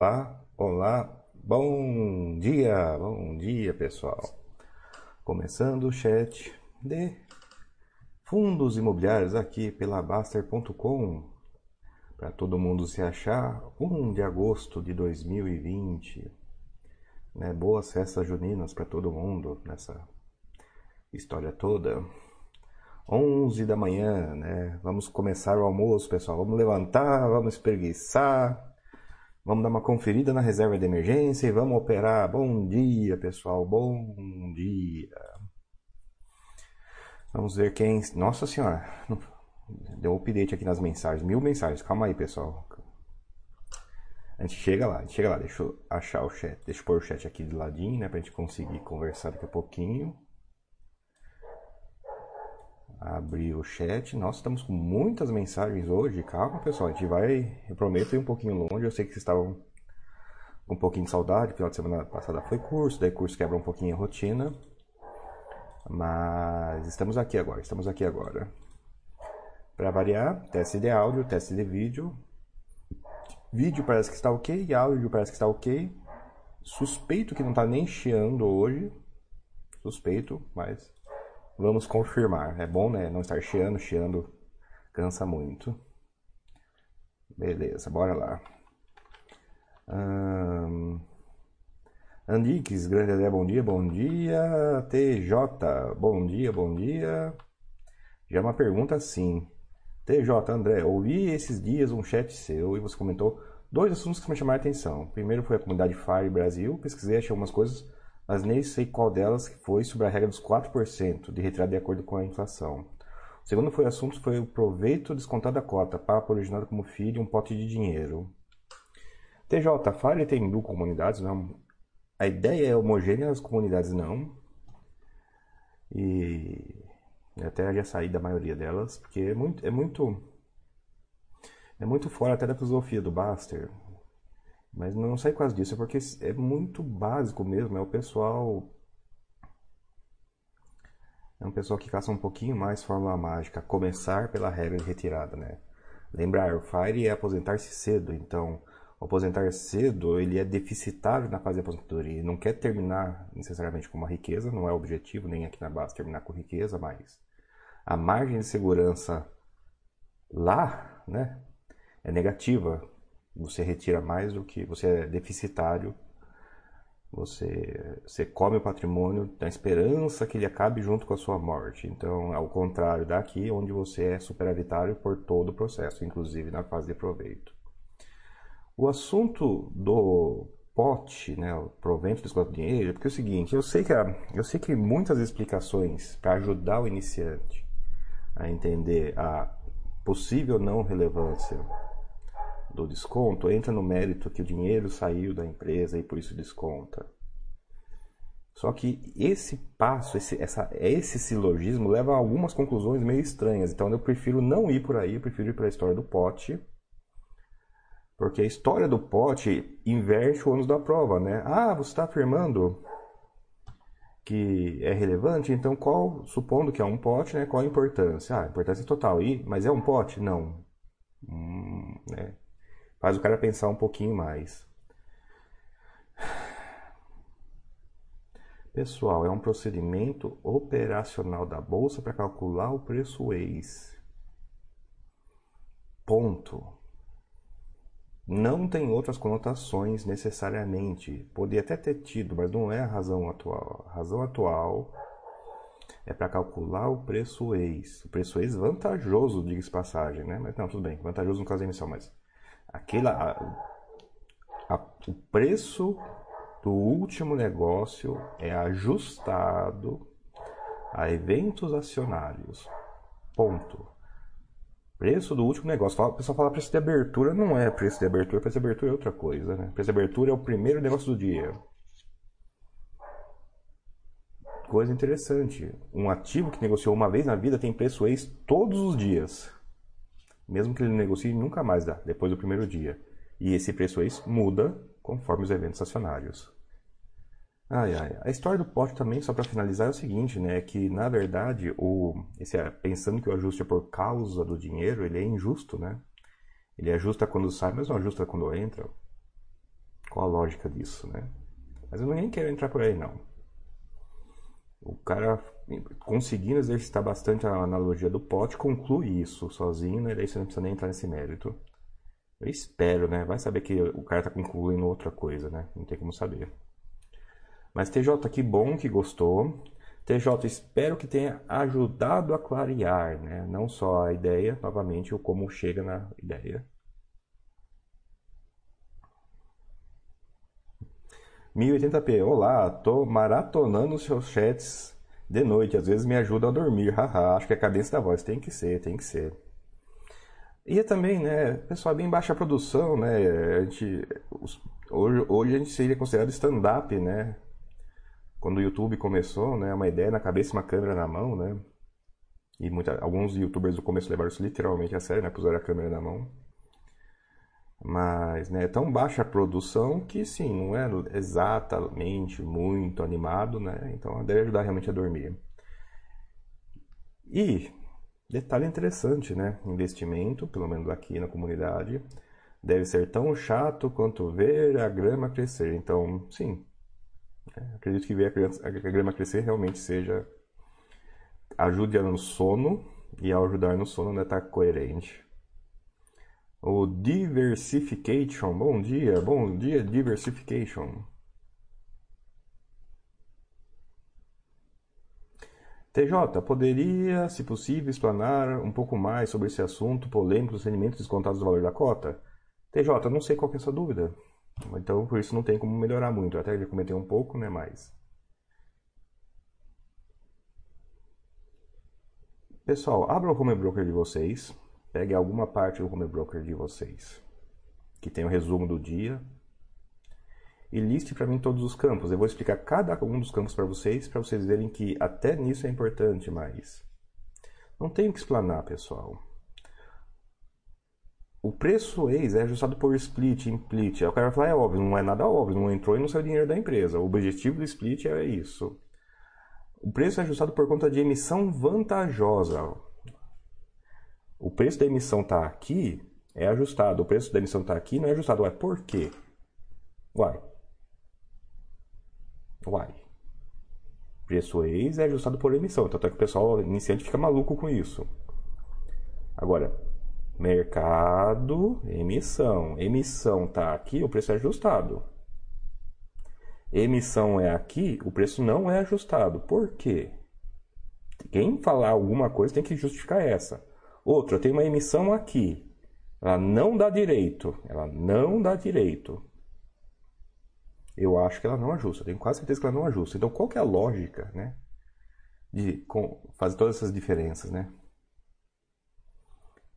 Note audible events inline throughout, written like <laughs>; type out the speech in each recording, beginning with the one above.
Olá, olá, bom dia, bom dia pessoal. Começando o chat de fundos imobiliários aqui pela Baster.com para todo mundo se achar 1 de agosto de 2020. Né? Boas festas juninas para todo mundo nessa história toda. 11 da manhã, né? Vamos começar o almoço, pessoal. Vamos levantar, vamos espreguiçar Vamos dar uma conferida na reserva de emergência e vamos operar. Bom dia, pessoal. Bom dia. Vamos ver quem. Nossa Senhora. Deu um update aqui nas mensagens. Mil mensagens. Calma aí, pessoal. A gente chega lá, a gente chega lá. Deixa eu achar o chat. Deixa eu pôr o chat aqui de ladinho, né? Pra gente conseguir conversar daqui a pouquinho. Abrir o chat. Nossa, estamos com muitas mensagens hoje. Calma, pessoal. A gente vai, eu prometo, ir um pouquinho longe. Eu sei que vocês estavam com um pouquinho de saudade. Final de semana passada foi curso, daí curso quebra um pouquinho a rotina. Mas estamos aqui agora, estamos aqui agora. Para variar, teste de áudio, teste de vídeo. Vídeo parece que está ok, áudio parece que está ok. Suspeito que não está nem chiando hoje. Suspeito, mas Vamos confirmar. É bom, né? Não estar chiando, chiando cansa muito. Beleza, bora lá. Um... Grande André, bom dia, bom dia. TJ, bom dia, bom dia. Já uma pergunta assim. TJ, André, ouvi esses dias um chat seu e você comentou dois assuntos que me chamaram a atenção. Primeiro foi a comunidade Fire Brasil, pesquisei, achei algumas coisas mas nem sei qual delas foi sobre a regra dos 4% de retirada de acordo com a inflação. O segundo foi assunto foi o proveito descontado da cota, papo originado como filho um pote de dinheiro. TJ, Fire tem mil comunidades, não. A ideia é homogênea, as comunidades não. E até já saí da maioria delas, porque é muito, é muito, é muito fora até da filosofia do Baster. Mas não sai quase disso, é porque é muito básico mesmo, é o pessoal. É um pessoal que caça um pouquinho mais fórmula mágica, começar pela regra de retirada, né? Lembrar, FIRE é aposentar-se cedo, então aposentar cedo ele é deficitário na fase de aposentadoria, ele não quer terminar necessariamente com uma riqueza, não é objetivo nem aqui na base terminar com riqueza, mas a margem de segurança lá, né, é negativa você retira mais do que você é deficitário. Você, você come o patrimônio da esperança que ele acabe junto com a sua morte. Então, ao contrário daqui, onde você é superavitário por todo o processo, inclusive na fase de proveito. O assunto do pote, né, o provento do escopo de dinheiro, é porque é o seguinte, eu sei que, eu sei que muitas explicações para ajudar o iniciante a entender a possível não relevância do desconto entra no mérito que o dinheiro saiu da empresa e por isso desconta. Só que esse passo, esse, essa, esse silogismo leva a algumas conclusões meio estranhas. Então eu prefiro não ir por aí, eu prefiro ir para a história do pote. Porque a história do pote inverte o ônus da prova, né? Ah, você está afirmando que é relevante, então qual, supondo que é um pote, né, qual a importância? Ah, a importância total. E, mas é um pote? Não. Hum, né? Faz o cara pensar um pouquinho mais. Pessoal, é um procedimento operacional da bolsa para calcular o preço ex. Ponto. Não tem outras conotações necessariamente. Poderia até ter tido, mas não é a razão atual. A razão atual é para calcular o preço ex. O preço ex vantajoso, diga-se passagem, né? Mas não, tudo bem. Vantajoso no caso da emissão, mas aquela, a, a, o preço do último negócio é ajustado a eventos acionários. Ponto. Preço do último negócio. O pessoal fala preço de abertura, não é preço de abertura, preço de abertura é outra coisa, né? Preço de abertura é o primeiro negócio do dia. Coisa interessante. Um ativo que negociou uma vez na vida tem preço ex todos os dias mesmo que ele negocie nunca mais dá, depois do primeiro dia. E esse preço ex muda conforme os eventos acionários. Ai, ai. A história do pote também, só para finalizar, é o seguinte, né? Que na verdade, o, esse, pensando que o ajuste é por causa do dinheiro, ele é injusto, né? Ele ajusta quando sai, mas não ajusta quando entra. lógica disso, né? Mas eu nem quero entrar por aí, não. O cara conseguindo exercitar bastante a analogia do pote, conclui isso sozinho, né? Daí você não precisa nem entrar nesse mérito. Eu espero, né? Vai saber que o cara tá concluindo outra coisa, né? Não tem como saber. Mas TJ, que bom que gostou. TJ, espero que tenha ajudado a clarear, né? Não só a ideia, novamente, ou como chega na ideia. 1080p. Olá, tô maratonando seus chats de noite. Às vezes me ajuda a dormir. Haha, acho que a cadência da voz tem que ser, tem que ser. E também, né, pessoal, bem baixa produção, né? A gente, hoje, hoje a gente seria considerado stand-up, né? Quando o YouTube começou, né? Uma ideia na cabeça uma câmera na mão, né? E muita, alguns youtubers do começo levaram isso literalmente a sério, né? Puseram a câmera na mão. Mas né, é tão baixa a produção que sim, não é exatamente muito animado, né? Então deve ajudar realmente a dormir. E detalhe interessante, né? Investimento, pelo menos aqui na comunidade, deve ser tão chato quanto ver a grama crescer. Então, sim, né, acredito que ver a, criança, a grama crescer realmente seja ajude no sono e ao ajudar no sono né, tá coerente. O Diversification, bom dia, bom dia Diversification. TJ, poderia, se possível, explanar um pouco mais sobre esse assunto polêmico dos rendimentos descontados do valor da cota? TJ, não sei qual é essa dúvida. Então, por isso não tem como melhorar muito. Até já comentei um pouco, né, mas... Pessoal, abra o home broker de vocês. Pegue alguma parte do home broker de vocês que tem o resumo do dia e liste para mim todos os campos. Eu vou explicar cada um dos campos para vocês, para vocês verem que até nisso é importante, mas não tenho que explanar, pessoal. O preço ex é ajustado por split, implit. Aí o cara vai falar, é óbvio, não é nada óbvio, não entrou e não saiu dinheiro da empresa. O objetivo do split é isso. O preço é ajustado por conta de emissão vantajosa. O preço da emissão está aqui, é ajustado. O preço da emissão está aqui, não é ajustado. Ué, por quê? Uai. Uai. Preço ex é ajustado por emissão. Tanto é que o pessoal iniciante fica maluco com isso. Agora, mercado, emissão. Emissão está aqui, o preço é ajustado. Emissão é aqui, o preço não é ajustado. Por quê? Quem falar alguma coisa tem que justificar essa. Outra, eu tenho uma emissão aqui. Ela não dá direito. Ela não dá direito. Eu acho que ela não ajusta. Eu tenho quase certeza que ela não ajusta. Então, qual que é a lógica, né? De fazer todas essas diferenças, né?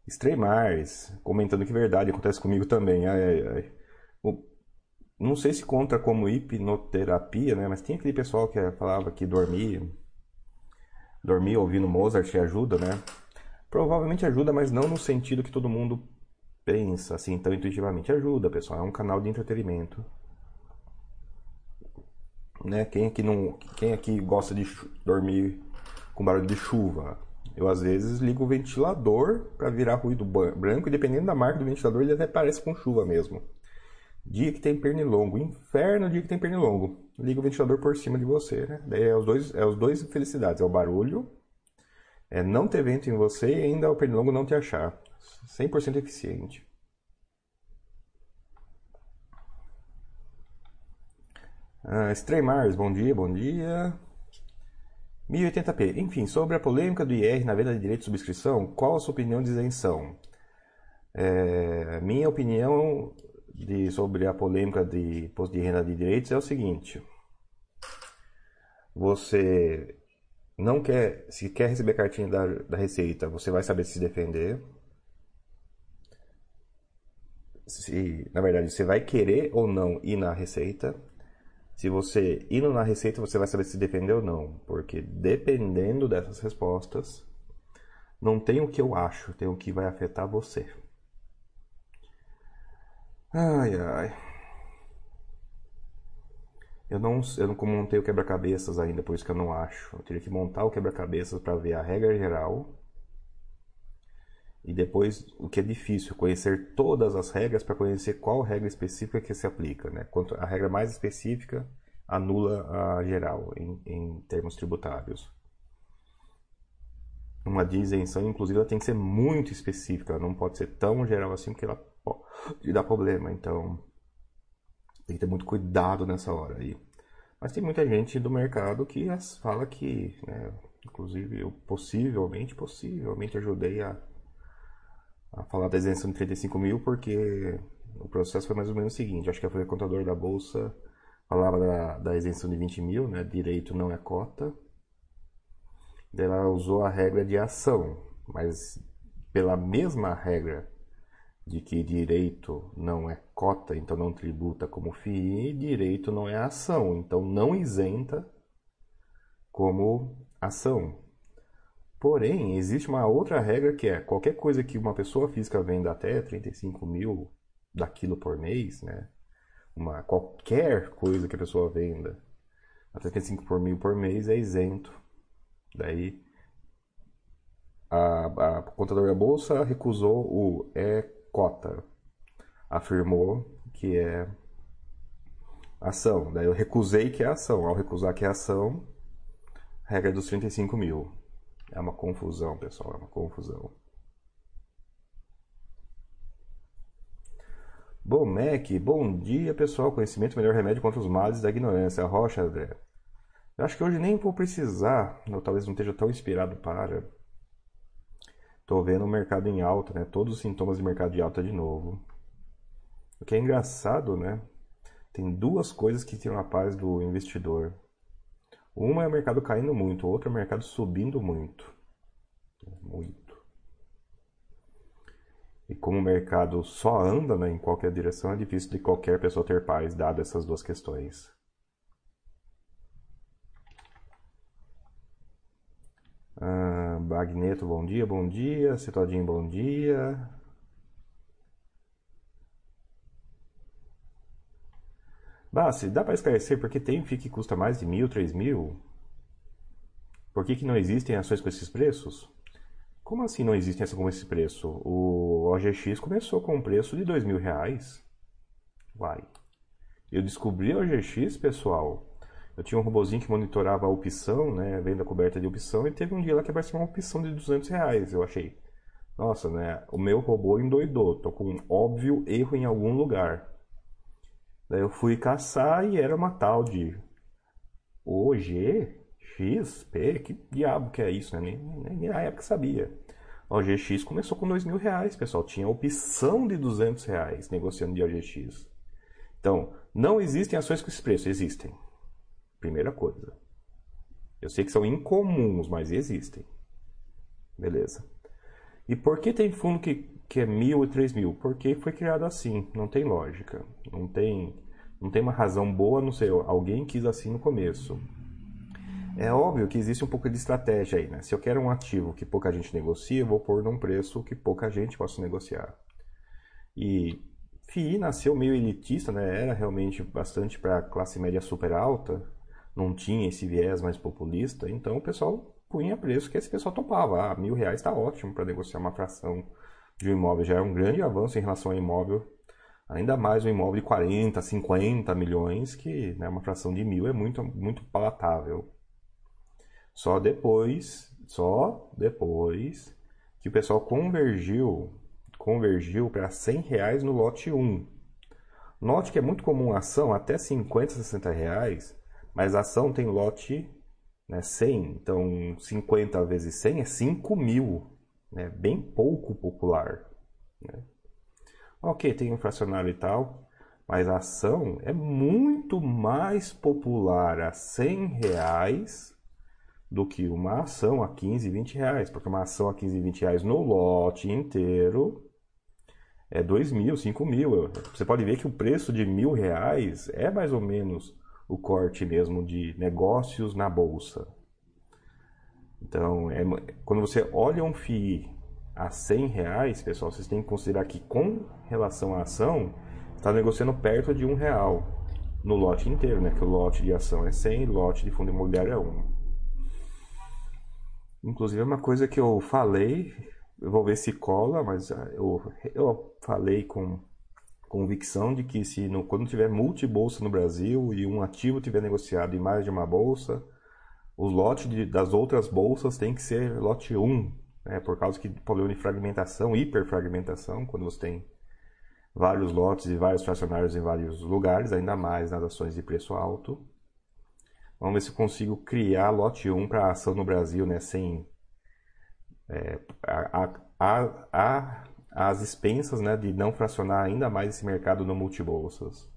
Streamars, comentando que verdade, acontece comigo também. Ai, ai, ai. Não sei se conta como hipnoterapia, né? Mas tem aquele pessoal que falava que dormir, dormir ouvindo Mozart ajuda, né? Provavelmente ajuda, mas não no sentido que todo mundo pensa assim tão intuitivamente. Ajuda, pessoal, é um canal de entretenimento. Né? Quem aqui não, quem aqui gosta de dormir com barulho de chuva? Eu às vezes ligo o ventilador para virar ruído branco e dependendo da marca do ventilador ele até parece com chuva mesmo. Dia que tem pernilongo, inferno dia que tem pernilongo. Liga o ventilador por cima de você, né? Daí é os dois, é os dois felicidades, é o barulho é não ter vento em você e ainda o pernilongo não te achar. 100% eficiente. Uh, Streamars, bom dia, bom dia. 1080p. Enfim, sobre a polêmica do IR na venda de direito de subscrição, qual a sua opinião de isenção? É, minha opinião de, sobre a polêmica de imposto de renda de direitos é o seguinte: você não quer, se quer receber cartinha da, da Receita, você vai saber se defender. Se, na verdade, você vai querer ou não ir na Receita. Se você indo na Receita, você vai saber se defender ou não. Porque dependendo dessas respostas, não tem o que eu acho, tem o que vai afetar você. Ai, ai. Eu não, eu não montei o quebra-cabeças ainda, por isso que eu não acho. Eu teria que montar o quebra-cabeças para ver a regra geral E depois, o que é difícil, conhecer todas as regras para conhecer qual regra específica que se aplica. Né? Quanto a regra mais específica anula a geral em, em termos tributários. Uma isenção, inclusive, ela tem que ser muito específica, ela não pode ser tão geral assim, porque ela pode dar problema. Então, tem que ter muito cuidado nessa hora aí. Mas tem muita gente do mercado que fala que, né, inclusive eu possivelmente, possivelmente ajudei a, a falar da isenção de 35 mil, porque o processo foi mais ou menos o seguinte, acho que foi o contador da Bolsa falava da, da isenção de 20 mil, né, direito não é cota, ela usou a regra de ação, mas pela mesma regra de que direito não é cota, então não tributa como FII, e direito não é ação, então não isenta como ação. Porém, existe uma outra regra que é qualquer coisa que uma pessoa física venda até 35 mil daquilo por mês, né? Uma, qualquer coisa que a pessoa venda até 35 por mil por mês é isento. Daí a, a contadora da bolsa recusou o é cota. Afirmou que é ação. Daí eu recusei que é ação. Ao recusar que é ação, regra dos 35 mil. É uma confusão, pessoal, é uma confusão. Bom, Mac, bom dia, pessoal. Conhecimento, melhor remédio contra os males da ignorância. Rocha, André. Eu acho que hoje nem vou precisar, ou talvez não esteja tão inspirado para. Tô vendo o mercado em alta, né? Todos os sintomas de mercado de alta de novo. O que é engraçado, né? Tem duas coisas que tiram a paz do investidor. Uma é o mercado caindo muito, outra é o mercado subindo muito. Muito. E como o mercado só anda né, em qualquer direção, é difícil de qualquer pessoa ter paz, dado essas duas questões. Ah, Bagneto, bom dia, bom dia. Citodinho, bom dia. Bassi, dá para esclarecer por que tem FII que custa mais de mil, três mil? Por que, que não existem ações com esses preços? Como assim não existem ações com esse preço? O OGX começou com um preço de dois mil reais. Uai. Eu descobri o OGX, pessoal. Eu tinha um robozinho que monitorava a opção, né, venda coberta de opção, e teve um dia lá que apareceu uma opção de 200 reais. Eu achei, nossa, né, o meu robô endoidou, tô com um óbvio erro em algum lugar. Daí eu fui caçar e era uma tal de OGXP, que diabo que é isso, né? Nem, nem na época sabia. O OGX começou com dois mil reais, pessoal. Tinha opção de 200 reais negociando de OGX. Então, não existem ações com esse preço, existem. Primeira coisa. Eu sei que são incomuns, mas existem. Beleza. E por que tem fundo que, que é mil e três mil? Porque foi criado assim, não tem lógica. Não tem, não tem uma razão boa, não sei, alguém quis assim no começo. É óbvio que existe um pouco de estratégia aí, né? Se eu quero um ativo que pouca gente negocia, eu vou pôr num preço que pouca gente possa negociar. E FII nasceu meio elitista, né? Era realmente bastante para classe média super alta, não tinha esse viés mais populista, então o pessoal punha preço que esse pessoal topava. Ah, mil reais está ótimo para negociar uma fração de um imóvel. Já é um grande avanço em relação ao imóvel. Ainda mais um imóvel de 40, 50 milhões, que né, uma fração de mil é muito, muito palatável. Só depois, só depois que o pessoal convergiu, convergiu para 100 reais no lote 1. Note que é muito comum a ação até 50, 60 reais, mas a ação tem lote né, 100, então 50 vezes 100 é 5 mil, né, bem pouco popular. Né? Ok, tem inflacionário e tal, mas a ação é muito mais popular a 100 reais do que uma ação a 15, 20 reais, porque uma ação a 15, 20 reais no lote inteiro é 2 mil, 5 mil. Você pode ver que o preço de mil reais é mais ou menos o corte mesmo de negócios na bolsa. Então, é, quando você olha um FII a 100 reais, pessoal, vocês têm que considerar que com relação à ação, está negociando perto de um real no lote inteiro, né? Que o lote de ação é 100, lote de fundo imobiliário é 1. Inclusive, é uma coisa que eu falei eu vou ver se cola, mas ah, eu, eu falei com convicção de que se no, quando tiver multibolsa no Brasil e um ativo tiver negociado em mais de uma bolsa, o lote de, das outras bolsas tem que ser lote 1, né, por causa que problema de fragmentação, hiperfragmentação, quando você tem vários lotes e vários fracionários em vários lugares, ainda mais nas ações de preço alto. Vamos ver se eu consigo criar lote 1 para ação no Brasil, né, sem é, a, a, a, as expensas né, de não fracionar ainda mais esse mercado no multibolsas.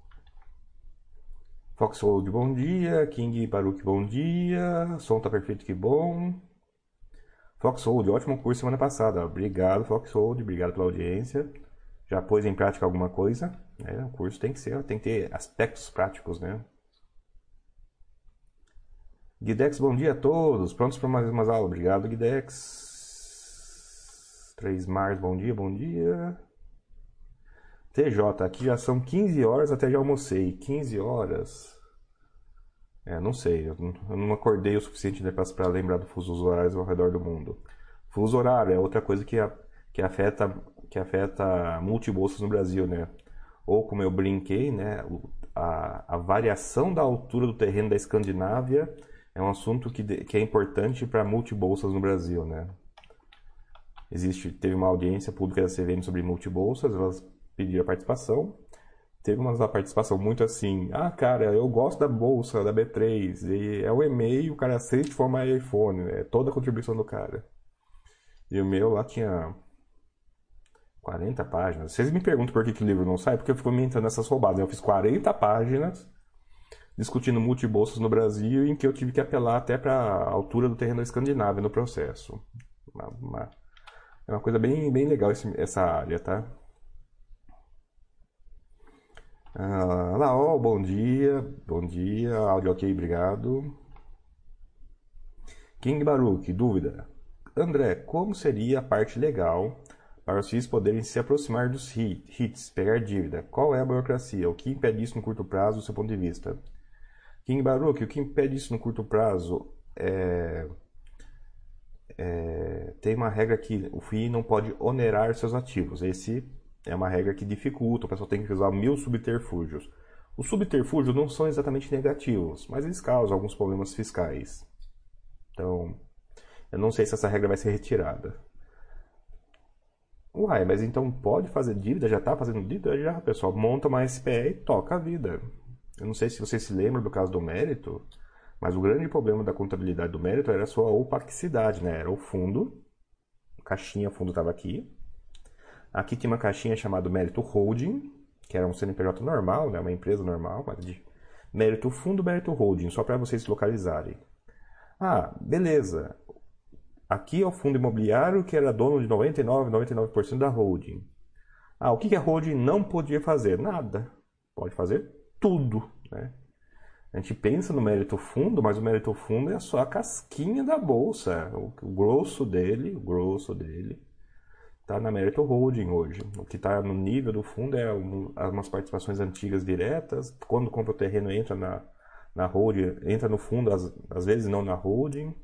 Foxhold, bom dia. King Baruch, bom dia. Som tá perfeito, que bom. Foxhold, ótimo curso semana passada. Obrigado, Foxhold. Obrigado pela audiência. Já pôs em prática alguma coisa? É, o curso tem que ser, tem que ter aspectos práticos, né? Guidex, bom dia a todos. Prontos para mais umas aulas? Obrigado, Guidex. 3 Mars, bom dia, bom dia. TJ, aqui já são 15 horas, até já almocei. 15 horas. É, não sei, eu não acordei o suficiente né, para lembrar dos fusos horários ao redor do mundo. Fuso horário é outra coisa que, a, que afeta que afeta multibolsas no Brasil, né? Ou como eu brinquei, né, a, a variação da altura do terreno da Escandinávia é um assunto que, que é importante para multibolsas no Brasil, né? Existe, teve uma audiência pública da CVM sobre multibolsas, elas pedir a participação. Teve uma participação muito assim, ah, cara, eu gosto da bolsa, da B3, e é o e-mail, o cara aceita de forma iPhone, é toda a contribuição do cara. E o meu lá tinha 40 páginas. Vocês me perguntam por que, que o livro não sai, porque eu fico inventando essas roubadas. Eu fiz 40 páginas discutindo multibolsas no Brasil, em que eu tive que apelar até para a altura do terreno escandinavo no processo. Uma, uma, é uma coisa bem, bem legal esse, essa área, tá? Ah, bom dia. Bom dia. Áudio ok, obrigado. King Baruch, dúvida. André, como seria a parte legal para os FIIs poderem se aproximar dos HITs, pegar dívida? Qual é a burocracia? O que impede isso no curto prazo, do seu ponto de vista? King Baruch, o que impede isso no curto prazo é, é, tem uma regra que o FII não pode onerar seus ativos. Esse é uma regra que dificulta, o pessoal tem que usar mil subterfúgios. Os subterfúgios não são exatamente negativos, mas eles causam alguns problemas fiscais. Então, eu não sei se essa regra vai ser retirada. Uai, mas então pode fazer dívida? Já está fazendo dívida? Já, pessoal. Monta uma SPE e toca a vida. Eu não sei se você se lembra do caso do mérito, mas o grande problema da contabilidade do mérito era a sua opacidade, né? Era o fundo, caixinha, fundo estava aqui, Aqui tinha uma caixinha chamada Mérito Holding, que era um CNPJ normal, né, uma empresa normal, mas de Mérito Fundo, Mérito Holding, só para vocês se localizarem. Ah, beleza. Aqui é o fundo imobiliário que era dono de 99, 99% da holding. Ah, o que a holding não podia fazer? Nada. Pode fazer tudo, né? A gente pensa no mérito fundo, mas o mérito fundo é só a casquinha da bolsa, o, grosso dele, o grosso dele está na Mérito Holding hoje. O que está no nível do fundo é um, umas participações antigas diretas. Quando compra o terreno, entra na, na holding, entra no fundo, às, às vezes não na holding.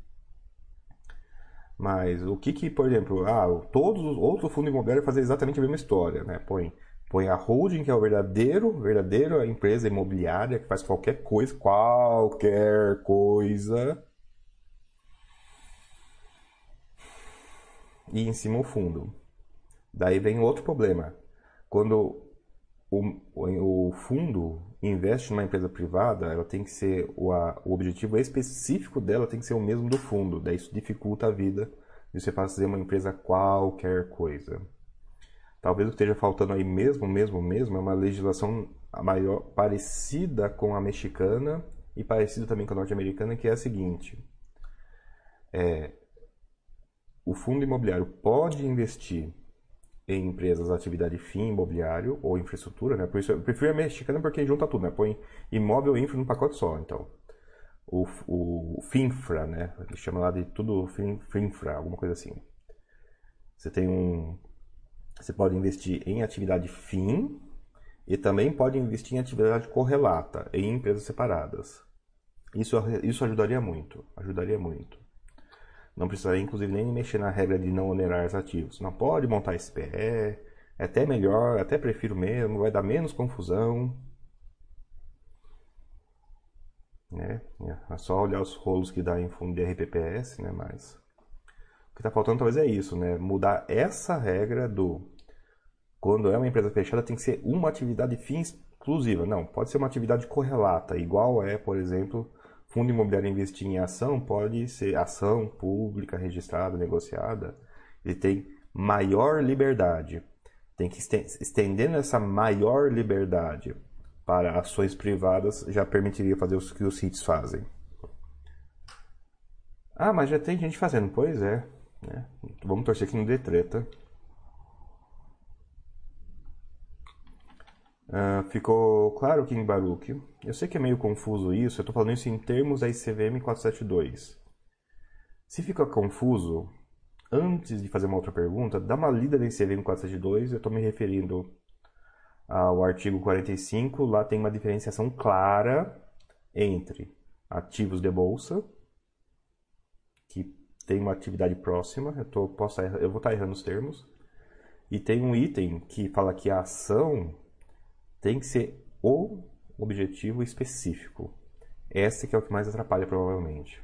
Mas o que que, por exemplo, ah, todos os outros fundos imobiliários fazem exatamente a mesma história, né? Põe, põe a holding, que é o verdadeiro, verdadeiro empresa imobiliária que faz qualquer coisa, qualquer coisa. E em cima o fundo. Daí vem outro problema. Quando o, o fundo investe numa empresa privada, ela tem que ser o, a, o objetivo específico dela tem que ser o mesmo do fundo. Daí isso dificulta a vida de você fazer uma empresa qualquer coisa. Talvez o que esteja faltando aí mesmo, mesmo, mesmo, é uma legislação maior parecida com a mexicana e parecida também com a norte-americana, que é a seguinte: é, o fundo imobiliário pode investir em empresas de atividade fim imobiliário ou infraestrutura, né? Por isso eu prefiro a mexicana porque junta tudo, né? Põe imóvel e infra num pacote só, então. O, o FINFRA, né? Ele chama lá de tudo FINFRA, alguma coisa assim. Você tem um... Você pode investir em atividade fim e também pode investir em atividade correlata, em empresas separadas. Isso, isso ajudaria muito, ajudaria muito. Não precisaria, inclusive, nem mexer na regra de não onerar os ativos. Não pode montar SPE, é até melhor, até prefiro mesmo, vai dar menos confusão. Né? É só olhar os rolos que dá em fundo de RPPS, né? Mas o que está faltando talvez é isso, né? Mudar essa regra do quando é uma empresa fechada tem que ser uma atividade fim exclusiva. Não, pode ser uma atividade correlata, igual é, por exemplo, fundo imobiliário investir em ação, pode ser ação pública registrada, negociada. Ele tem maior liberdade. Tem que estendendo essa maior liberdade para ações privadas já permitiria fazer o que os REITs fazem. Ah, mas já tem gente fazendo. Pois é. Né? Vamos torcer que não dê treta. Uh, ficou claro em Baruch. Eu sei que é meio confuso isso, eu estou falando isso em termos da ICVM 472. Se fica confuso, antes de fazer uma outra pergunta, dá uma lida da ICVM 472, eu estou me referindo ao artigo 45, lá tem uma diferenciação clara entre ativos de bolsa, que tem uma atividade próxima, eu, tô, posso, eu vou estar errando os termos, e tem um item que fala que a ação tem que ser o objetivo específico. Esse que é o que mais atrapalha provavelmente.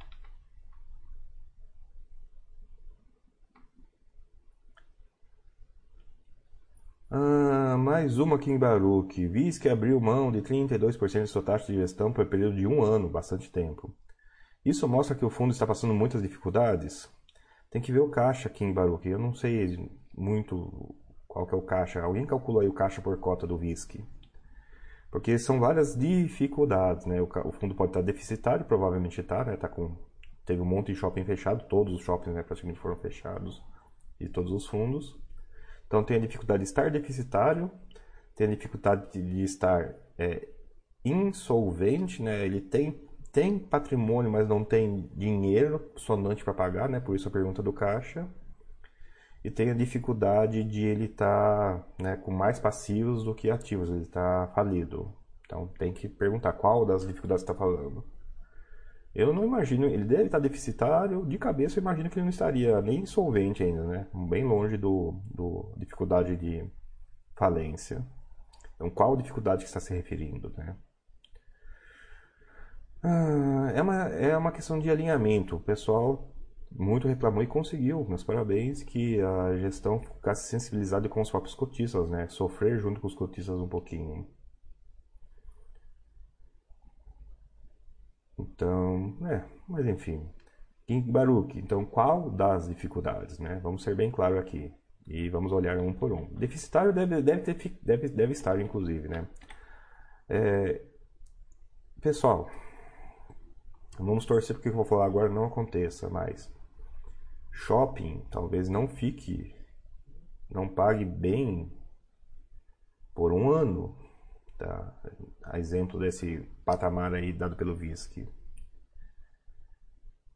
Ah, mais uma aqui em Baruch. Viz que abriu mão de 32% de sua taxa de gestão por período de um ano, bastante tempo. Isso mostra que o fundo está passando muitas dificuldades? Tem que ver o caixa aqui em Baruch. Eu não sei muito qual que é o caixa. Alguém calculou aí o caixa por cota do VISC? Porque são várias dificuldades, né? O, fundo pode estar deficitário, provavelmente está, né? Tá com, teve um monte de shopping fechado, todos os shoppings né, praticamente foram fechados, e todos os fundos. Então tem a dificuldade de estar deficitário, tem a dificuldade de estar é, insolvente, né? Ele tem, tem patrimônio, mas não tem dinheiro sonante para pagar, né? Por isso a pergunta do caixa e tem a dificuldade de ele estar tá, né, com mais passivos do que ativos, ele está falido. Então tem que perguntar qual das dificuldades está falando. Eu não imagino, ele deve estar tá deficitário, de cabeça eu imagino que ele não estaria nem insolvente ainda, né? Bem longe do, do dificuldade de falência. Então qual dificuldade que está se referindo, né? Ah, é, uma, é uma questão de alinhamento. O pessoal muito reclamou e conseguiu. Meus parabéns que a gestão ficasse sensibilizada com os próprios cotistas, né? Sofrer junto com os cotistas um pouquinho. Então, é, mas enfim. Baruch, então qual das dificuldades, né? Vamos ser bem claro aqui. E vamos olhar um por um. Deficitário deve, deve, ter, deve, deve estar, inclusive, né? É, pessoal, vamos torcer porque o que eu vou falar agora não aconteça mais shopping talvez não fique, não pague bem por um ano, tá? A exemplo desse patamar aí dado pelo VISC.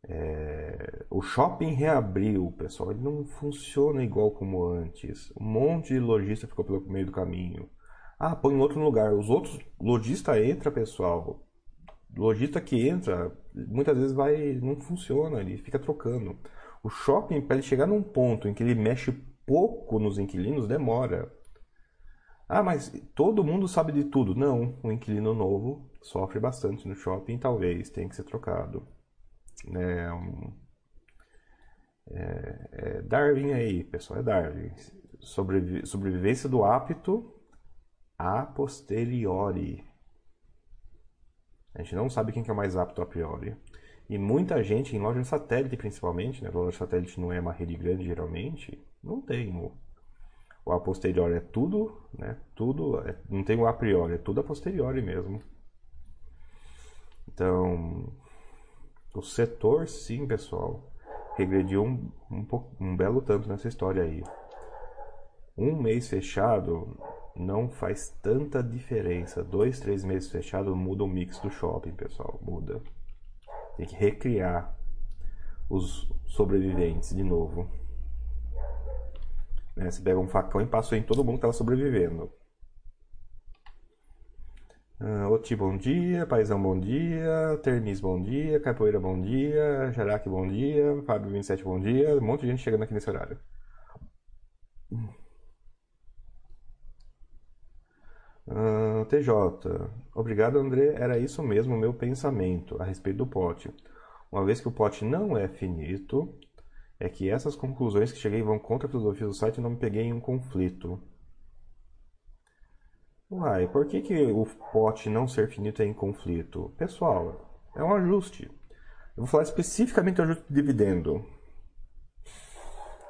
É, o shopping reabriu, pessoal, ele não funciona igual como antes. Um monte de lojista ficou pelo meio do caminho. Ah, põe em outro lugar. Os outros lojista entra, pessoal. Lojista que entra, muitas vezes vai não funciona, ele fica trocando. O shopping, para ele chegar num ponto em que ele mexe pouco nos inquilinos, demora. Ah, mas todo mundo sabe de tudo. Não, o inquilino novo sofre bastante no shopping, talvez tenha que ser trocado. É, um, é, é Darwin aí, pessoal, é Darwin. Sobrevi sobrevivência do apto a posteriori. A gente não sabe quem que é mais apto a priori. E muita gente, em loja satélite principalmente, né? Loja satélite não é uma rede grande geralmente, não tem o, o a posteriori, é tudo, né? Tudo, é, não tem o a priori, é tudo a posteriori mesmo. Então, o setor, sim, pessoal, regrediu um, um, um belo tanto nessa história aí. Um mês fechado não faz tanta diferença. Dois, três meses fechado muda o mix do shopping, pessoal. Muda. Tem que recriar os sobreviventes de novo. Né? Você pega um facão e passou em todo mundo que estava sobrevivendo. Uh, Oti, bom dia. Paizão, bom dia. Ternis, bom dia. Capoeira, bom dia. Jaraque, bom dia. Fábio 27, bom dia. Um monte de gente chegando aqui nesse horário. Uh, TJ. Obrigado, André. Era isso mesmo o meu pensamento a respeito do pote. Uma vez que o pote não é finito, é que essas conclusões que cheguei vão contra a filosofia do site e não me peguei em um conflito. Uai, por que, que o pote não ser finito é em conflito? Pessoal, é um ajuste. Eu vou falar especificamente do ajuste de dividendo.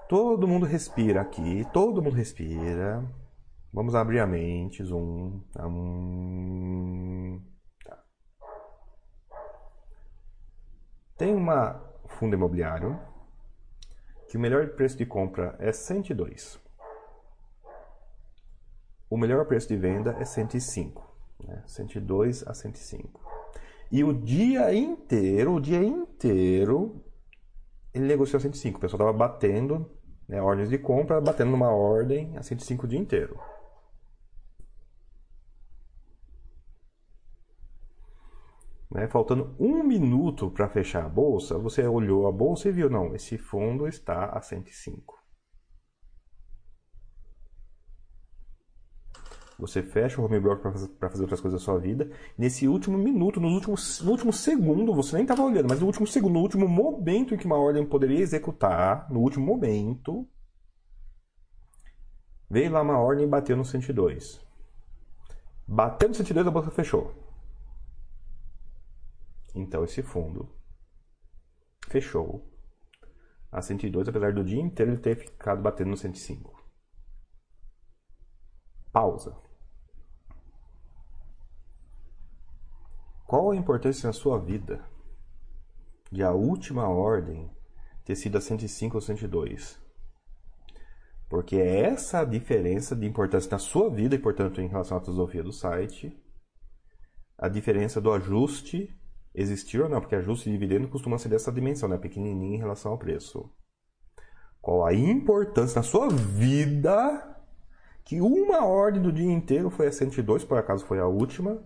Todo mundo respira aqui, todo mundo respira. Vamos abrir a mente, zoom. Um... Tá. Tem uma fundo imobiliário que o melhor preço de compra é 102 o melhor preço de venda é 105, né? 102 a 105. E o dia inteiro, o dia inteiro, ele negociou 105. O pessoal estava batendo, né, ordens de compra, batendo numa ordem a 105 o dia inteiro. Né, faltando um minuto para fechar a bolsa, você olhou a bolsa e viu, não, esse fundo está a 105. Você fecha o home broker para fazer, outras coisas da sua vida. Nesse último minuto, nos últimos, no último segundo, você nem estava olhando, mas no último segundo, no último momento em que uma ordem poderia executar, no último momento, veio lá uma ordem e bateu no 102. Bateu no 102, a bolsa fechou. Então esse fundo fechou a 102, apesar do dia inteiro ele ter ficado batendo no 105. Pausa. Qual a importância na sua vida de a última ordem ter sido a 105 ou 102? Porque é essa a diferença de importância na sua vida e, portanto, em relação à filosofia do site, a diferença do ajuste existir ou não, porque ajuste de dividendo costuma ser dessa dimensão, né? pequenininho em relação ao preço. Qual a importância na sua vida que uma ordem do dia inteiro foi a 102, por acaso foi a última,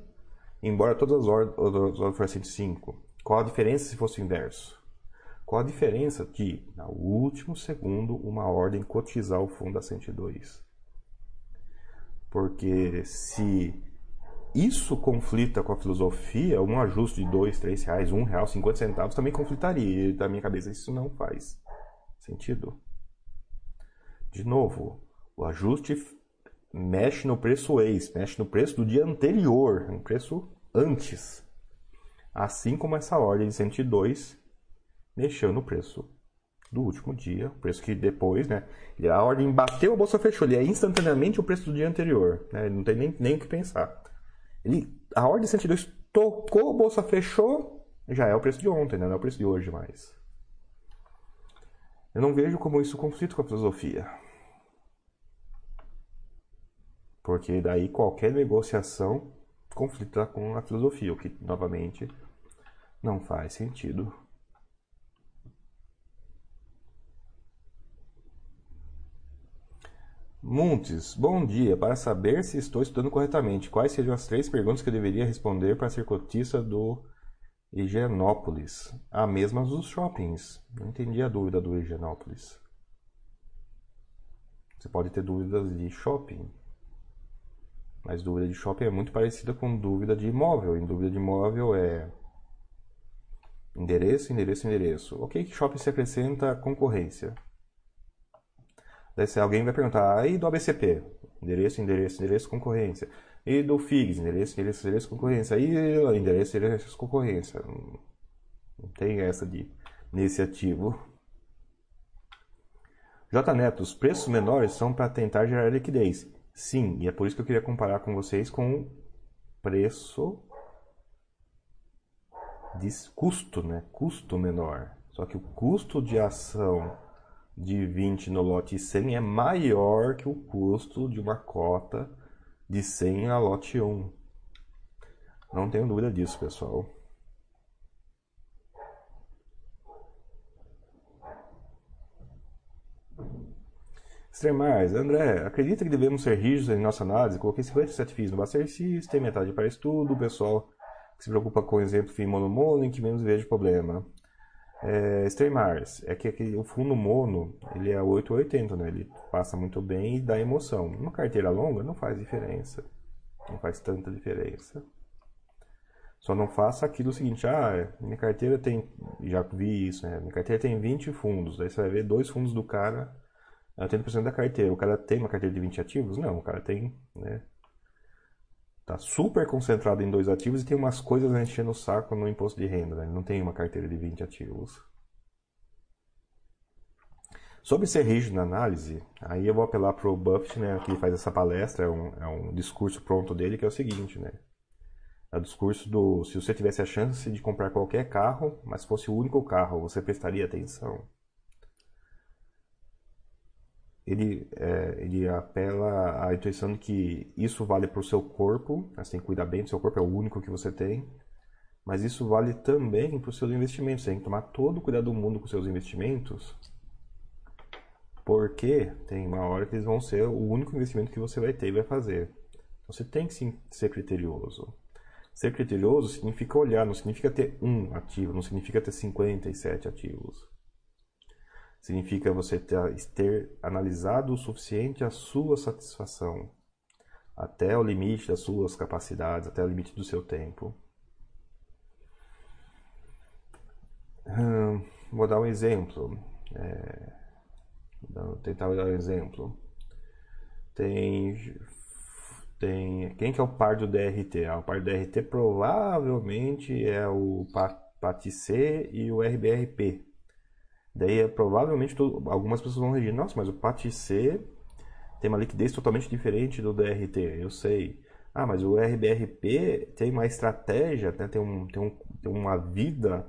embora todas as ordens fossem 105. Qual a diferença se fosse o inverso? Qual a diferença de, no último segundo, uma ordem cotizar o fundo a 102? Porque se isso conflita com a filosofia, um ajuste de 2, 3 reais, 1 real, 50 centavos também conflitaria. E da minha cabeça isso não faz sentido. De novo, o ajuste mexe no preço ex, mexe no preço do dia anterior, no preço antes. Assim como essa ordem de 102 mexeu no preço do último dia, o preço que depois, né? A ordem bateu, a bolsa fechou. Ele é instantaneamente o preço do dia anterior, né? Não tem nem, nem o que pensar. Ele, a ordem de 102 tocou, bolsa fechou, já é o preço de ontem, né? Não é o preço de hoje mais. Eu não vejo como isso conflita com a filosofia. Porque daí qualquer negociação conflita com a filosofia, o que novamente não faz sentido. Montes, bom dia. Para saber se estou estudando corretamente, quais seriam as três perguntas que eu deveria responder para ser cotista do Higienópolis? A mesma dos shoppings. Não entendi a dúvida do Higienópolis. Você pode ter dúvidas de shopping. Mas dúvida de shopping é muito parecida com dúvida de imóvel. Em dúvida de imóvel é endereço, endereço, endereço. Ok, que shopping se acrescenta concorrência? Daí se alguém vai perguntar, aí do ABCP? Endereço, endereço, endereço, concorrência. E do FIGS? Endereço, endereço, endereço, concorrência. Aí endereço, endereço, concorrência. Não tem essa de nesse ativo. J Neto, os preços menores são para tentar gerar liquidez. Sim, e é por isso que eu queria comparar com vocês com preço de custo, né? Custo menor. Só que o custo de ação de 20 no lote 100 é maior que o custo de uma cota de 100 na lote 1. Não tenho dúvida disso, pessoal. Extremais, André, acredita que devemos ser rígidos em nossa análise? Coloquei 57 FIIs no Buster System, metade para estudo, o pessoal que se preocupa com o exemplo FII mono em que menos vejo problema. É, Extremars, é que, que o fundo mono, ele é 880, né? Ele passa muito bem e dá emoção. Uma carteira longa não faz diferença. Não faz tanta diferença. Só não faça aquilo seguinte, ah, minha carteira tem, já vi isso, né? Minha carteira tem 20 fundos, aí você vai ver dois fundos do cara, 80% da carteira. O cara tem uma carteira de 20 ativos? Não, o cara tem, né? Tá super concentrado em dois ativos e tem umas coisas enchendo o saco no imposto de renda, né? Ele não tem uma carteira de 20 ativos. Sobre ser rígido na análise, aí eu vou apelar para o Buffett, né, que faz essa palestra, é um, é um discurso pronto dele, que é o seguinte, né? É o discurso do se você tivesse a chance de comprar qualquer carro, mas fosse o único carro, você prestaria atenção? Ele, é, ele apela à intuição de que isso vale para o seu corpo, que cuidar bem do seu corpo, é o único que você tem, mas isso vale também para os seus investimentos. Você tem que tomar todo o cuidado do mundo com seus investimentos, porque tem uma hora que eles vão ser o único investimento que você vai ter e vai fazer. Então você tem que sim, ser criterioso. Ser criterioso significa olhar, não significa ter um ativo, não significa ter 57 ativos. Significa você ter, ter analisado o suficiente a sua satisfação, até o limite das suas capacidades, até o limite do seu tempo. Hum, vou dar um exemplo. É, vou tentar dar um exemplo. Tem tem quem que é o par do DRT? Ah, o par do DRT provavelmente é o PATC e o RBRP. Daí é, provavelmente algumas pessoas vão regir, nossa, mas o PATC tem uma liquidez totalmente diferente do DRT, eu sei. Ah, mas o RBRP tem uma estratégia, né? tem, um, tem, um, tem uma vida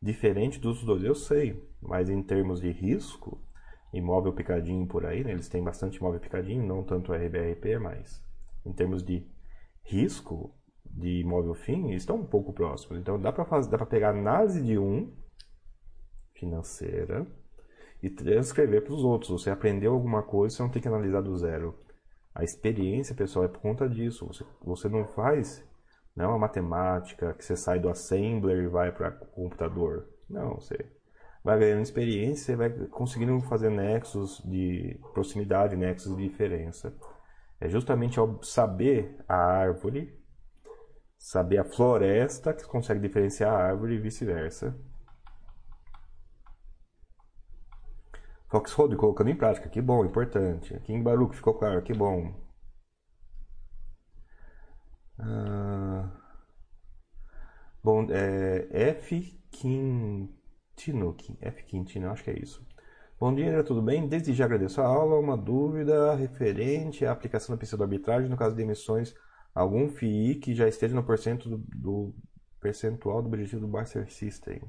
diferente dos dois, eu sei. Mas em termos de risco, imóvel picadinho por aí, né? eles têm bastante imóvel picadinho, não tanto o RBRP, mas em termos de risco de imóvel fim, estão um pouco próximos. Então dá para pegar análise de um financeira e transcrever para os outros. Você aprendeu alguma coisa, você não tem que analisar do zero. A experiência, pessoal, é por conta disso. Você, você não faz não é uma matemática que você sai do assembler e vai para o computador. Não, você vai ganhando experiência e vai conseguindo fazer nexos de proximidade, nexos de diferença. É justamente ao saber a árvore, saber a floresta que consegue diferenciar a árvore e vice-versa. Foxhold colocando em prática, que bom, importante. King Baruch ficou claro, que bom. Ah, bom, é, F. Quintino, F. Quintino, acho que é isso. Bom dia, tudo bem? Desde já agradeço a aula. Uma dúvida referente à aplicação da pseudo-arbitragem no caso de emissões, algum FII que já esteja no do, do percentual do objetivo do Buster System.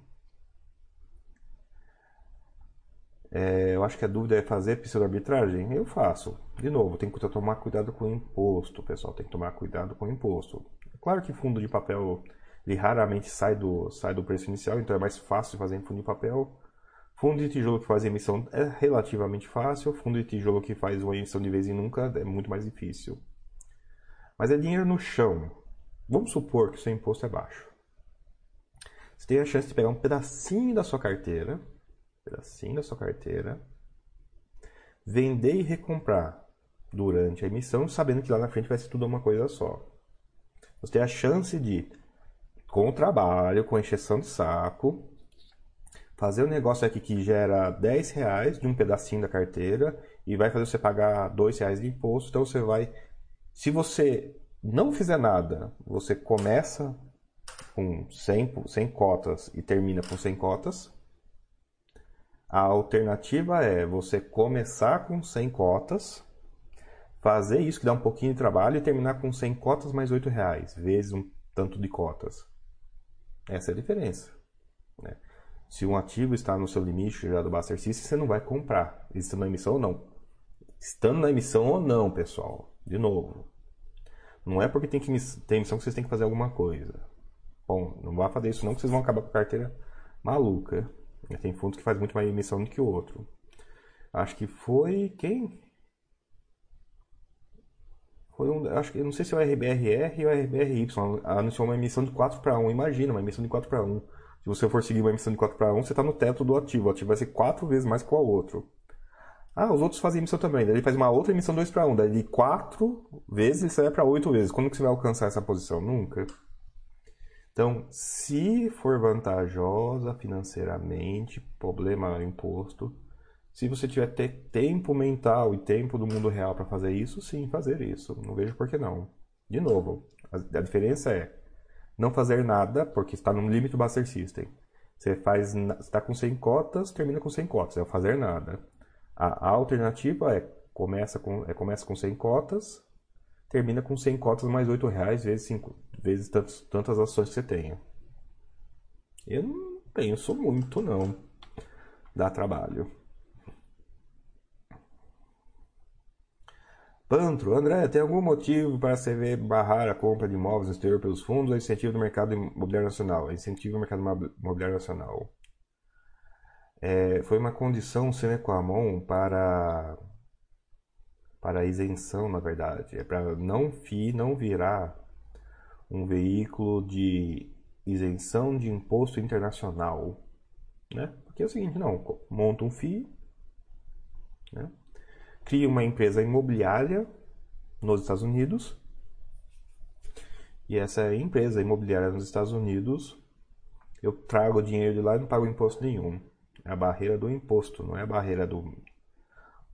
É, eu acho que a dúvida é fazer pseudo-arbitragem? Eu faço. De novo, tem que tomar cuidado com o imposto, pessoal. Tem que tomar cuidado com o imposto. É claro que fundo de papel ele raramente sai do, sai do preço inicial, então é mais fácil fazer em fundo de papel Fundo de tijolo que faz emissão é relativamente fácil, fundo de tijolo que faz uma emissão de vez em nunca é muito mais difícil. Mas é dinheiro no chão. Vamos supor que o seu imposto é baixo. Você tem a chance de pegar um pedacinho da sua carteira, pedacinho da sua carteira, vender e recomprar durante a emissão, sabendo que lá na frente vai ser tudo uma coisa só. Você tem a chance de, com o trabalho, com a encheção de saco, fazer um negócio aqui que gera 10 reais de um pedacinho da carteira e vai fazer você pagar 2 reais de imposto. Então você vai. Se você não fizer nada, você começa com 100, 100 cotas e termina com 100 cotas. A alternativa é você começar com 100 cotas, fazer isso que dá um pouquinho de trabalho e terminar com 100 cotas mais 8 reais, vezes um tanto de cotas. Essa é a diferença. Né? Se um ativo está no seu limite já do Buster System, você não vai comprar, estando na emissão ou não. Estando na emissão ou não, pessoal. De novo. Não é porque tem que ter emissão que vocês têm que fazer alguma coisa. Bom, não vai fazer isso não, que vocês vão acabar com a carteira maluca. Tem fundos que faz muito mais emissão do que o outro. Acho que foi quem? Foi um, acho que não sei se é o RBRR ou o RBRY, anunciou uma emissão de 4 para 1. Imagina, uma emissão de 4 para 1. Se você for seguir uma emissão de 4 para 1, você está no teto do ativo. O ativo vai ser 4 vezes mais que o outro. Ah, os outros fazem emissão também. Daí ele faz uma outra emissão 2 para 1. Daí de 4 vezes ele sai para 8 vezes. Quando que você vai alcançar essa posição? Nunca. Então, se for vantajosa financeiramente, problema imposto, se você tiver tempo mental e tempo do mundo real para fazer isso, sim, fazer isso. Não vejo por que não. De novo, a, diferença é não fazer nada, porque está no limite do Buster System. Você faz, está com 100 cotas, termina com 100 cotas, é fazer nada. A, a alternativa é começa com, é começa com 100 cotas, termina com 100 cotas mais 8 reais vezes, 5, vezes tantos, tantas ações que você tenha. Eu não penso muito, não. Dá trabalho. Pantro, André, tem algum motivo para a CV barrar a compra de imóveis no exterior pelos fundos ou incentivo do mercado imobiliário nacional? Incentivo do mercado imobiliário nacional. É, foi uma condição sine qua non para, para isenção, na verdade. É para não, fi, não virar um veículo de isenção de imposto internacional. Né? Porque é o seguinte, não, monta um FII, né? cria uma empresa imobiliária nos Estados Unidos, e essa empresa imobiliária nos Estados Unidos, eu trago o dinheiro de lá e não pago imposto nenhum. É a barreira do imposto, não é a barreira do,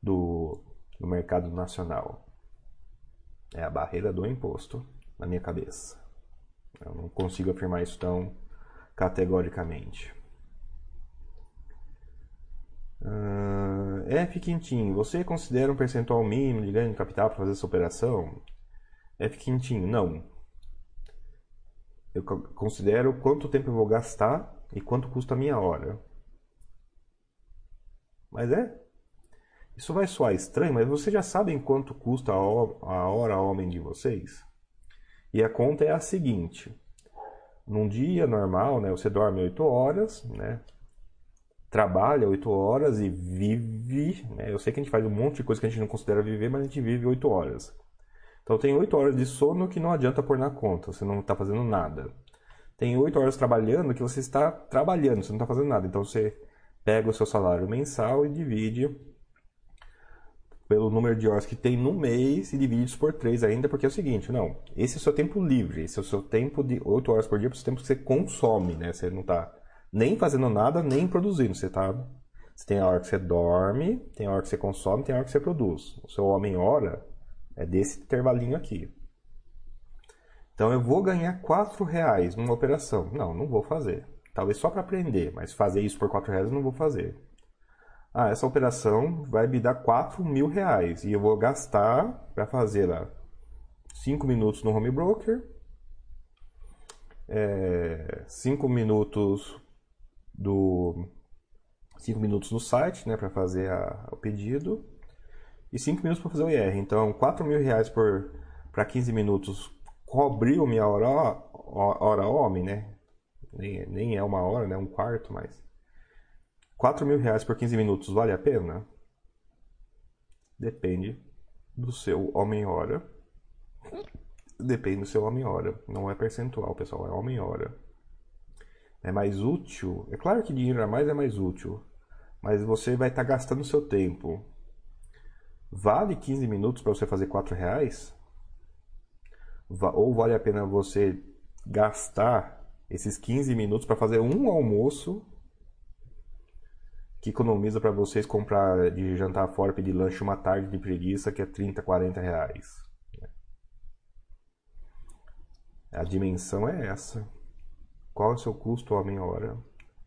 do, do mercado nacional. É a barreira do imposto, na minha cabeça. Eu não consigo afirmar isso tão categoricamente. Uh, F Quintinho, você considera um percentual mínimo de ganho de capital para fazer essa operação? F Quintinho, não. Eu considero quanto tempo eu vou gastar e quanto custa a minha hora. Mas é. Isso vai soar estranho, mas vocês já sabem quanto custa a hora homem de vocês? E a conta é a seguinte: num dia normal, né, você dorme 8 horas, né, trabalha 8 horas e vive. Né, eu sei que a gente faz um monte de coisa que a gente não considera viver, mas a gente vive 8 horas. Então tem 8 horas de sono que não adianta pôr na conta, você não está fazendo nada. Tem 8 horas trabalhando que você está trabalhando, você não está fazendo nada. Então você pega o seu salário mensal e divide pelo número de horas que tem no mês e divide isso por 3 ainda, porque é o seguinte, não, esse é o seu tempo livre, esse é o seu tempo de 8 horas por dia, é o tempo que você consome, né? Você não está nem fazendo nada, nem produzindo, você tá você tem a hora que você dorme, tem a hora que você consome, tem a hora que você produz. O seu homem-hora é desse intervalinho aqui. Então eu vou ganhar 4 reais numa operação. Não, não vou fazer. Talvez só para aprender, mas fazer isso por 4 reais eu não vou fazer ah, essa operação vai me dar 4 mil reais e eu vou gastar para fazer lá 5 minutos no home broker, 5 é, minutos do 5 minutos no site, né, para fazer a, o pedido e 5 minutos para fazer o IR. Então, 4 mil reais para 15 minutos cobriu minha hora, hora homem, né? Nem, nem é uma hora, né? Um quarto, mas 4 mil reais por 15 minutos vale a pena? Depende do seu homem-hora. Depende do seu homem-hora. Não é percentual, pessoal, é homem-hora. É mais útil. É claro que dinheiro a mais é mais útil. Mas você vai estar tá gastando seu tempo. Vale 15 minutos para você fazer 4 reais? Ou vale a pena você gastar esses 15 minutos para fazer um almoço que economiza para vocês comprar de jantar fora, pedir lanche uma tarde de preguiça que é 30, 40 reais. A dimensão é essa. Qual é o seu custo homem-hora?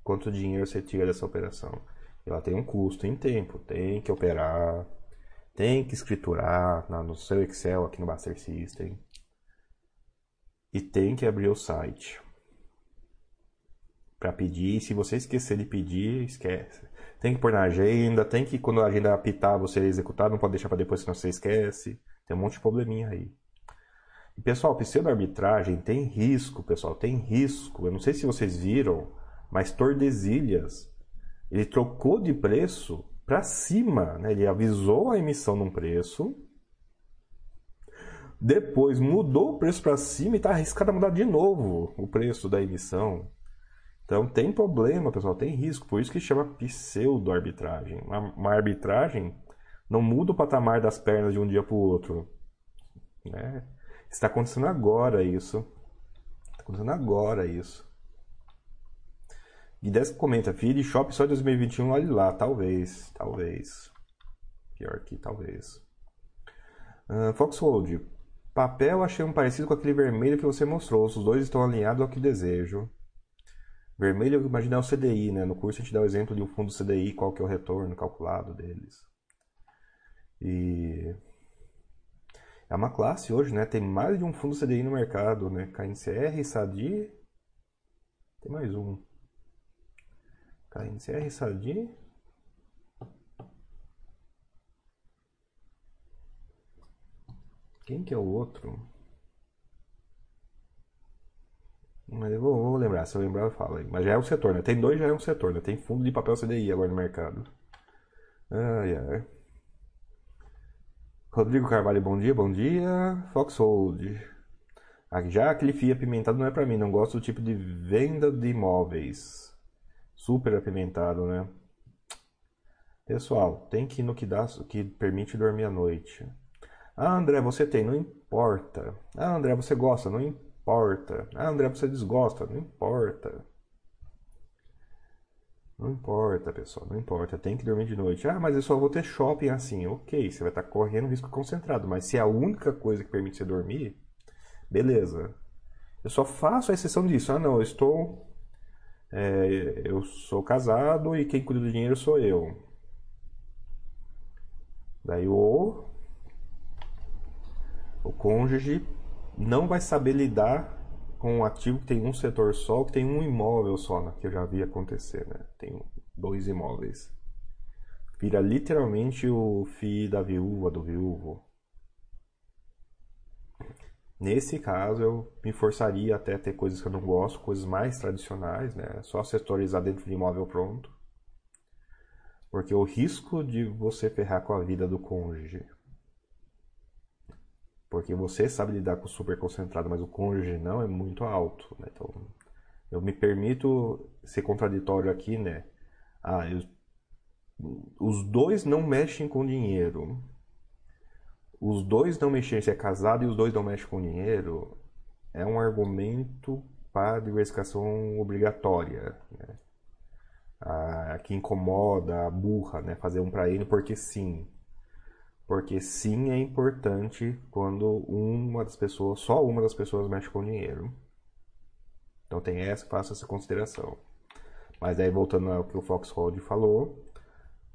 Quanto dinheiro você tira dessa operação? Ela tem um custo em tempo, tem que operar, tem que escriturar no seu Excel aqui no Master System e tem que abrir o site para pedir. Se você esquecer de pedir, esquece. Tem que pôr na agenda, tem que, quando a agenda apitar, você executar, não pode deixar para depois, senão você esquece. Tem um monte de probleminha aí. E, pessoal, pseudo-arbitragem tem risco, pessoal, tem risco. Eu não sei se vocês viram, mas Tordesilhas, ele trocou de preço para cima, né? Ele avisou a emissão num preço, Depois mudou o preço para cima e está arriscado a mudar de novo o preço da emissão. Então tem problema, pessoal, tem risco. Por isso que chama pseudo-arbitragem. Uma, uma, arbitragem não muda o patamar das pernas de um dia para o outro. Né? Está acontecendo agora isso. Está acontecendo agora isso. Dessa comenta, Feed Shop só 2021, olhe lá, talvez, talvez. Pior que talvez. Uh, Foxhold, papel achei um parecido com aquele vermelho que você mostrou. Os dois estão alinhados ao que desejo. Vermelho, imagina é o CDI, né? No curso a gente dá o exemplo de um fundo CDI, qual que é o retorno calculado deles. E é uma classe hoje, né? Tem mais de um fundo CDI no mercado, né? KNCR, SADI, tem mais um. KNCR, SADI. Quem que é o outro? Mas eu vou, vou, lembrar, se eu lembrar eu falo aí. Mas já é um setor, né? Tem dois, já é um setor, né? Tem fundo de papel CDI agora no mercado. Ai, ai. Rodrigo Carvalho, bom dia, bom dia. Foxhold. Já aquele FII apimentado não é para mim, não gosto do tipo de venda de imóveis. Super apimentado, né? Pessoal, tem que ir no que dá, que permite dormir à noite. Ah, André, você tem, não importa. Ah, André, você gosta, não importa. Ah, André, você desgosta, não importa. Não importa, pessoal, não importa. Tem que dormir de noite. Ah, mas eu só vou ter shopping assim. Ok, você vai estar correndo risco concentrado. Mas se é a única coisa que permite você dormir, beleza. Eu só faço a exceção disso. Ah, não, eu estou. É, eu sou casado e quem cuida do dinheiro sou eu. Daí o o cônjuge não vai saber lidar com um ativo que tem um setor só, que tem um imóvel só, né? que eu já vi acontecer, né? Tem dois imóveis. Vira literalmente o FII da viúva, do viúvo. Nesse caso, eu me forçaria até a ter coisas que eu não gosto, coisas mais tradicionais, né? Só setorizar dentro de imóvel pronto. Porque o risco de você ferrar com a vida do cônjuge porque você sabe lidar com super concentrado, mas o cônjuge não é muito alto. Né? Então, eu me permito ser contraditório aqui, né? Ah, eu, os dois não mexem com dinheiro. Os dois não mexem, se é casado e os dois não mexem com dinheiro, é um argumento para diversificação obrigatória. Né? Ah, que incomoda, burra, né? fazer um para ele porque sim. Porque sim é importante quando uma das pessoas, só uma das pessoas mexe com dinheiro. Então tem essa, faça essa consideração. Mas aí voltando ao que o Foxhold falou,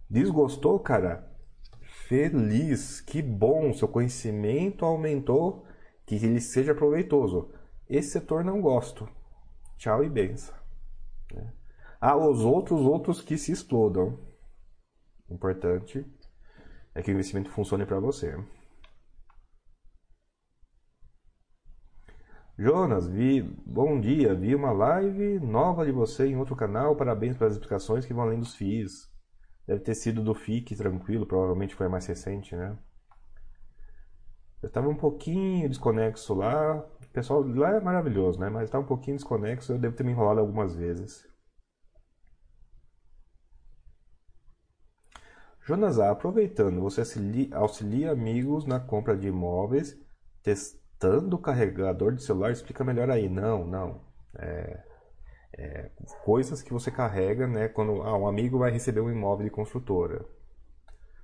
desgostou, cara? Feliz, que bom, seu conhecimento aumentou, que ele seja proveitoso. Esse setor não gosto. Tchau e benção. Né? Ah, os outros, outros que se explodam. Importante é que o investimento funcione para você. Jonas, vi, bom dia, vi uma live nova de você em outro canal, parabéns pelas explicações que vão além dos FIIs. Deve ter sido do FIC, tranquilo, provavelmente foi mais recente, né? Eu estava um pouquinho desconexo lá, o pessoal lá é maravilhoso, né? Mas estava um pouquinho desconexo, eu devo ter me enrolado algumas vezes. Jonas aproveitando, você auxilia amigos na compra de imóveis, testando o carregador de celular? Explica melhor aí. Não, não. É, é, coisas que você carrega, né? Quando ah, um amigo vai receber um imóvel de construtora.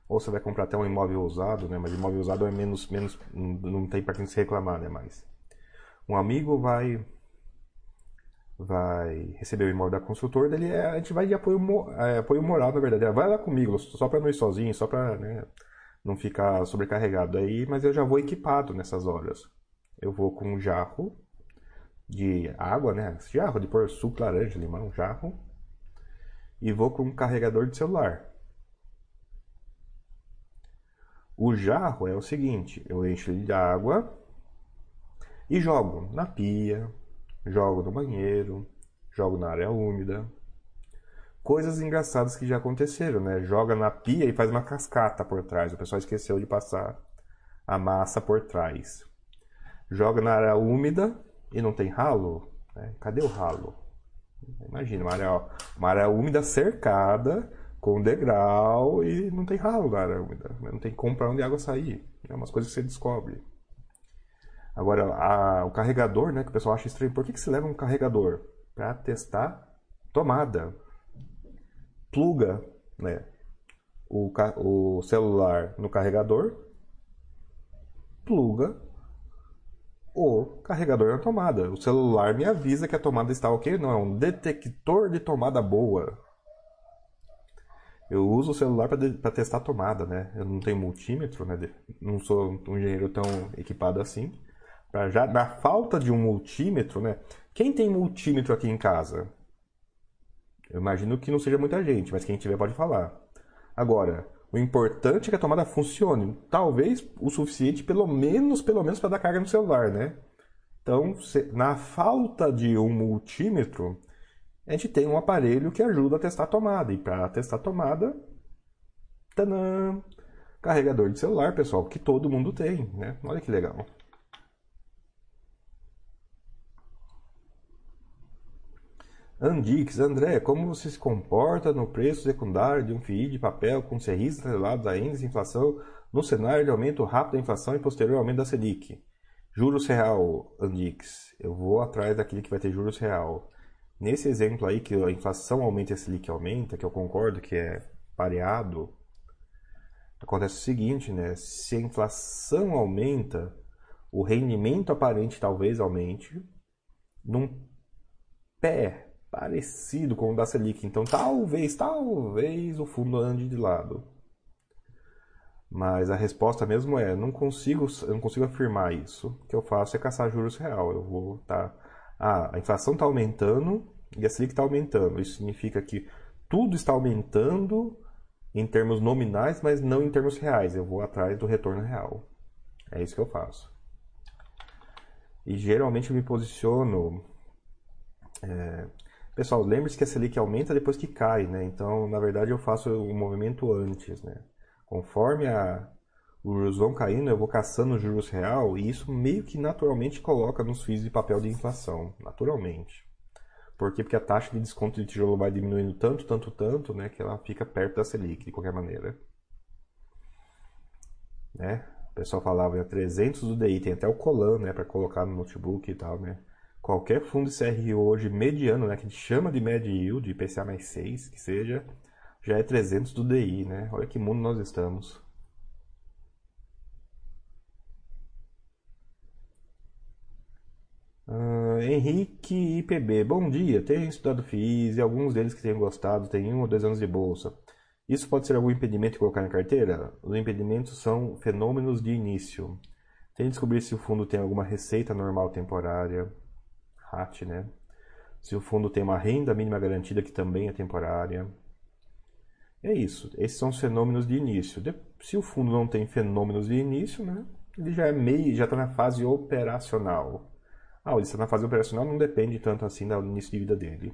Ou você vai comprar até um imóvel usado, né? Mas imóvel usado é menos, menos não tem para quem se reclamar, né? Mas um amigo vai vai receber o imóvel da construtora, dele é, a gente vai de apoio, é, apoio moral, na verdade. Vai lá comigo, só para não ir sozinho, só para né, não ficar sobrecarregado aí, mas eu já vou equipado nessas horas. Eu vou com um jarro de água, né? Jarro de pôr suco, laranja, limão, jarro. E vou com um carregador de celular. O jarro é o seguinte, eu encho ele de água e jogo na pia, jogo no banheiro, jogo na área úmida. Coisas engraçadas que já aconteceram, né? Joga na pia e faz uma cascata por trás. O pessoal esqueceu de passar a massa por trás. joga na área úmida e não tem ralo. Né? Cadê o ralo? Imagina, uma área, uma área úmida cercada com degrau e não tem ralo na área úmida. Não tem como para onde a água sair. É umas coisas que você descobre. Agora, a, o carregador, né, que o pessoal acha estranho, por que, que se leva um carregador? Para testar tomada. Pluga né, o, o celular no carregador, pluga o carregador na tomada. O celular me avisa que a tomada está ok, não é um detector de tomada boa. Eu uso o celular para testar a tomada, né? Eu não tenho multímetro, né? Não sou um engenheiro tão equipado assim. Pra já na falta de um multímetro, né? Quem tem multímetro aqui em casa? Eu imagino que não seja muita gente, mas quem tiver pode falar. Agora, o importante é que a tomada funcione. Talvez o suficiente, pelo menos, pelo menos para dar carga no celular, né? Então, na falta de um multímetro, a gente tem um aparelho que ajuda a testar a tomada. E para testar a tomada, tanã, carregador de celular, pessoal, que todo mundo tem, né? Olha que legal. Andix, André, como você se comporta no preço secundário de um FII de papel com serris atrelados a índice de inflação no cenário de aumento rápido da inflação e posterior aumento da Selic? Juros real, Andix. Eu vou atrás daquele que vai ter juros real. Nesse exemplo aí, que a inflação aumenta e a Selic aumenta, que eu concordo que é pareado, acontece o seguinte, né? Se a inflação aumenta, o rendimento aparente talvez aumente, num pé parecido com o da Selic. Então, talvez, talvez o fundo ande de lado. Mas a resposta mesmo é, não consigo, não consigo afirmar isso. O que eu faço é caçar juros real. Eu vou tá, ah, a inflação está aumentando e a Selic está aumentando. Isso significa que tudo está aumentando em termos nominais, mas não em termos reais. Eu vou atrás do retorno real. É isso que eu faço. E geralmente eu me posiciono é, Pessoal, lembre-se que a Selic aumenta depois que cai, né? Então, na verdade, eu faço o movimento antes, né? Conforme a, os juros vão caindo, eu vou caçando os juros real e isso meio que naturalmente coloca nos FIIs de papel de inflação, naturalmente. Por quê? Porque a taxa de desconto de tijolo vai diminuindo tanto, tanto, tanto, né, que ela fica perto da Selic, de qualquer maneira. Né? O pessoal falava, é 300 do DI, tem até o Colan, né, para colocar no notebook e tal, né? Qualquer fundo CRI hoje mediano, né, que a gente chama de média yield, IPCA mais 6, que seja, já é 300 do DI, né? Olha que mundo nós estamos. Uh, Henrique IPB, bom dia. Tenho estudado FIIs e alguns deles que tenho gostado têm um ou dois anos de bolsa. Isso pode ser algum impedimento de colocar na carteira? Os impedimentos são fenômenos de início. Tem que descobrir se o fundo tem alguma receita normal temporária. RAT, né? Se o fundo tem uma renda mínima garantida que também é temporária. É isso. Esses são os fenômenos de início. Se o fundo não tem fenômenos de início, né? Ele já é meio, já está na fase operacional. Ah, ele está na fase operacional, não depende tanto assim do início de vida dele.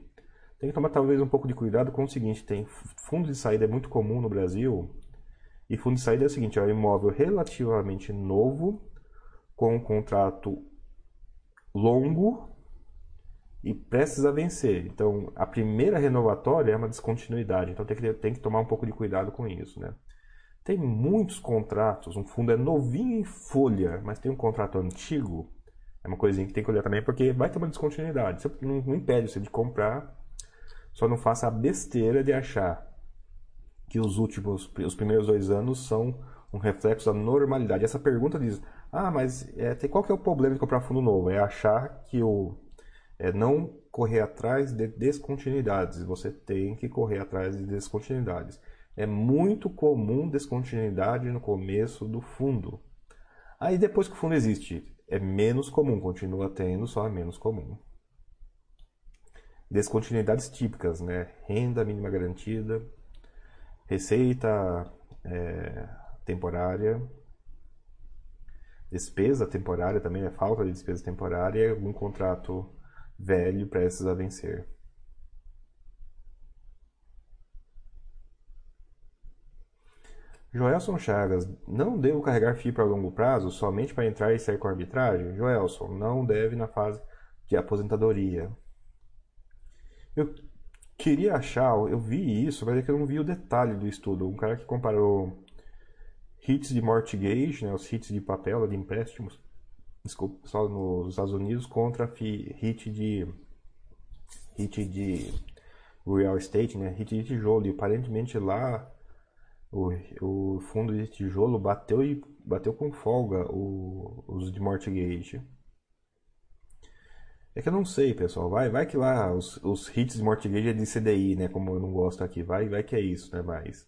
Tem que tomar talvez um pouco de cuidado com o seguinte: tem fundo de saída é muito comum no Brasil. E fundo de saída é o seguinte: é um imóvel relativamente novo, com um contrato longo e prestes a vencer. Então, a primeira renovatória é uma descontinuidade, então tem que, tem que tomar um pouco de cuidado com isso, né? Tem muitos contratos, um fundo é novinho em folha, mas tem um contrato antigo, é uma coisinha que tem que olhar também, porque vai ter uma descontinuidade. Você não, não impede você de comprar, só não faça a besteira de achar que os últimos, os primeiros dois anos são um reflexo da normalidade. Essa pergunta diz, ah, mas é, qual que é o problema de comprar fundo novo? É achar que o é não correr atrás de descontinuidades. Você tem que correr atrás de descontinuidades. É muito comum descontinuidade no começo do fundo. Aí depois que o fundo existe, é menos comum, continua tendo, só é menos comum. Descontinuidades típicas, né? Renda mínima garantida, receita é, temporária, despesa temporária também, é falta de despesa temporária algum contrato velho prestes a vencer. Joelson Chagas, não devo carregar FII para longo prazo somente para entrar e sair com arbitragem? Joelson, não deve na fase de aposentadoria. Eu queria achar, eu vi isso, mas é que eu não vi o detalhe do estudo. Um cara que comparou hits de mortgage, né, os hits de papel, de empréstimos, desculpa, só nos Estados Unidos, contra hit de hit de real estate, né, hit de tijolo. E aparentemente lá o, o fundo de tijolo bateu e bateu com folga o, os de mortgage. É que eu não sei, pessoal. Vai, vai que lá os, os hits de mortgage é de CDI, né? Como eu não gosto aqui. Vai, vai que é isso, né? Mas.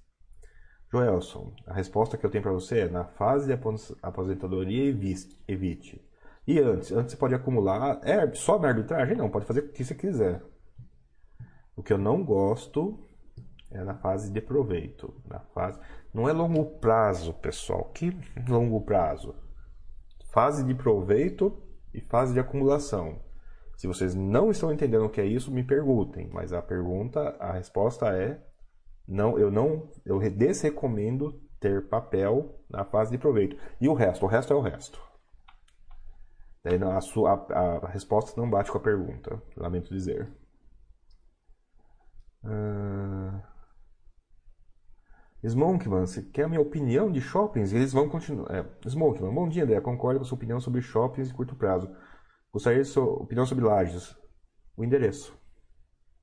Joelson, a resposta que eu tenho para você é: na fase de aposentadoria, evite. E antes? Antes você pode acumular. É, só na arbitragem? Não, pode fazer o que você quiser. O que eu não gosto é na fase de proveito. Na fase... Não é longo prazo, pessoal. Que longo prazo? Fase de proveito e fase de acumulação. Se vocês não estão entendendo o que é isso, me perguntem. Mas a pergunta, a resposta é não, eu não, eu desrecomendo ter papel na fase de proveito. E o resto, o resto é o resto. Daí a, sua, a, a resposta não bate com a pergunta, lamento dizer. Uh... Smonkman, você quer a minha opinião de shoppings? Eles vão continuar. É, Smonkman, bom dia, André. Concordo com a sua opinião sobre shoppings de curto prazo. Gostaria de sua opinião sobre lajes. O endereço.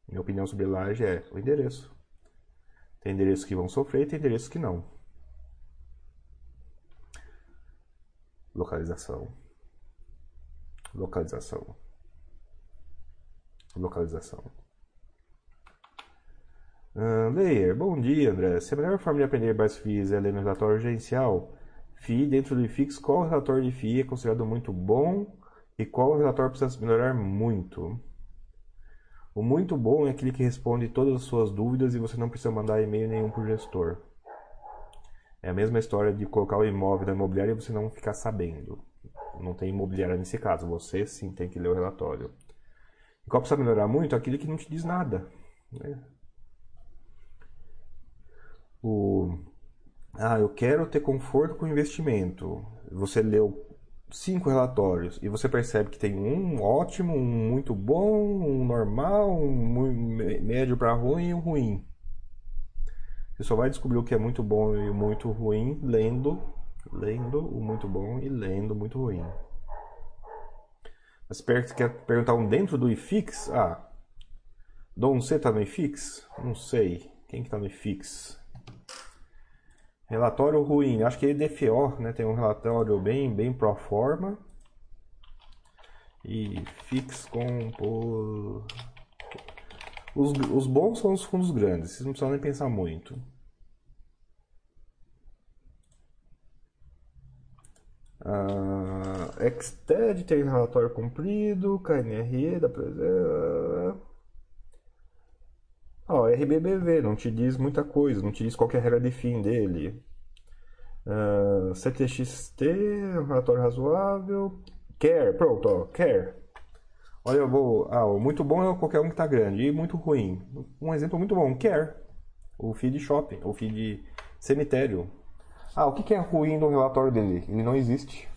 Minha opinião sobre laje é o endereço. Tem endereços que vão sofrer e tem endereços que não. Localização. Localização. Localização. Uh, Layer, bom dia, André. Se a melhor forma de aprender mais FIIs é ler no relatório urgencial, FII dentro do IFIX, qual relatório de FII é considerado muito bom e qual relatório precisa melhorar muito? O muito bom é aquele que responde todas as suas dúvidas e você não precisa mandar e-mail nenhum para o gestor. É a mesma história de colocar o imóvel na imobiliária e você não ficar sabendo. Não tem imobiliária nesse caso, você sim tem que ler o relatório. E qual precisa melhorar muito? Aquele que não te diz nada. Né? O, ah, eu quero ter conforto com o investimento. Você leu cinco relatórios e você percebe que tem um ótimo, um muito bom, um normal, um médio para ruim e um ruim. Você só vai descobrir o que é muito bom e muito ruim lendo, lendo o muito bom e lendo o muito ruim. Mas quer perguntar um dentro do IFIX? Ah, Dom C tá no IFIX? Não sei. Quem que tá no IFIX? Relatório ruim, acho que é DFO, né? Tem um relatório bem, bem pro forma. E fix com os, os bons são os fundos grandes, vocês não precisam nem pensar muito. Uh, Xted tem relatório cumprido, KNRE da presença. Ó, RBBV não te diz muita coisa, não te diz qual é a regra de fim dele. Uh, ah, CTXT, relatório razoável. Care, pronto, ó, Care. Olha, eu vou. Ah, muito bom é qualquer um que está grande. E muito ruim. Um exemplo muito bom, Care. O feed shopping, o feed cemitério. Ah, o que é ruim no relatório dele? Ele não existe.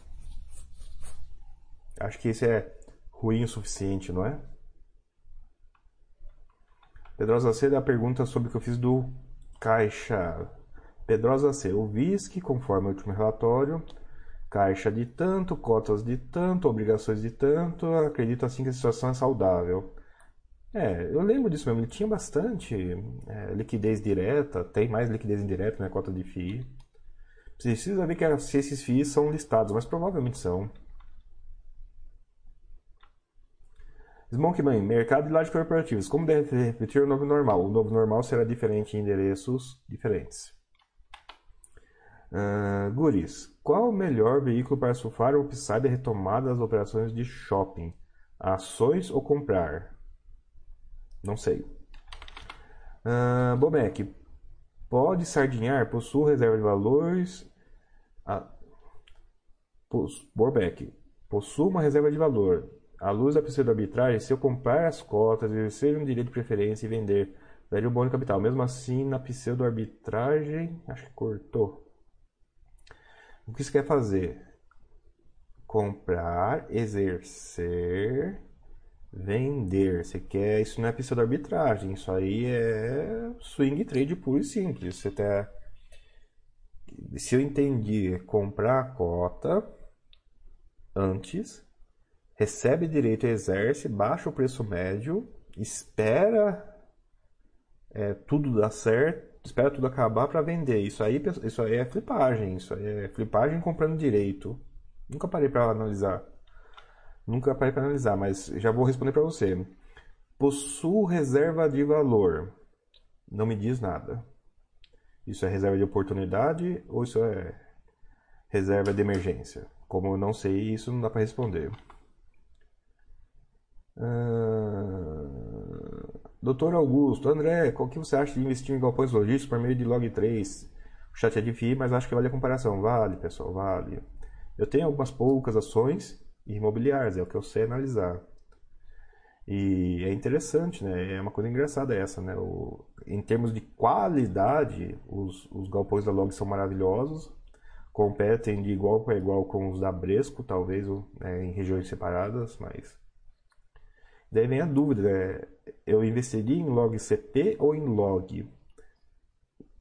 Acho que esse é ruim o suficiente, não é? Pedrosa C a pergunta sobre o que eu fiz do caixa. Pedrosa C, o VISC, conforme o último relatório, caixa de tanto, cotas de tanto, obrigações de tanto, acredito assim que a situação é saudável. É, eu lembro disso mesmo, ele tinha bastante é, liquidez direta, tem mais liquidez indireta, né, cota de FII. Precisa ver que, se esses FIIs são listados, mas provavelmente são. Smokeman, mercado de lajes corporativas. Como deve repetir o novo normal? O novo normal será diferente em endereços diferentes. Uh, Guris, qual o melhor veículo para surfar ou pisar de retomada das operações de shopping? Ações ou comprar? Não sei. Uh, pode sardinhar? Possui reserva de valores? Ah, Borbeck, possui uma reserva de valor à luz da pseudo-arbitragem, se eu comprar as cotas, exercer um direito de preferência e vender, daria um bom capital. Mesmo assim, na pseudo-arbitragem, acho que cortou. O que você quer fazer? Comprar, exercer, vender. Você quer. Isso não é pista de arbitragem, isso aí é swing trade puro e simples. Você tá. Se eu entendi, comprar a cota antes, recebe direito, exerce, baixa o preço médio, espera é, tudo dar certo, espera tudo acabar para vender. Isso aí, isso aí é flipagem, isso aí é flipagem comprando direito. Nunca parei para analisar. Nunca parei para analisar, mas já vou responder para você. Possuo reserva de valor. Não me diz nada. Isso é reserva de oportunidade ou isso é reserva de emergência? Como eu não sei, isso não dá para responder. Doutor Augusto, André, qual que você acha de investir em galpões logísticos por meio de Log3? O chat é difícil, mas acho que vale a comparação. Vale, pessoal, vale. Eu tenho algumas poucas ações imobiliárias, é o que eu sei analisar. E é interessante, né? É uma coisa engraçada essa, né? O, em termos de qualidade, os, os galpões da Log são maravilhosos, competem de igual para igual com os da Bresco, talvez né, em regiões separadas, mas Daí vem a dúvida, né? eu investiria em log CP ou em log?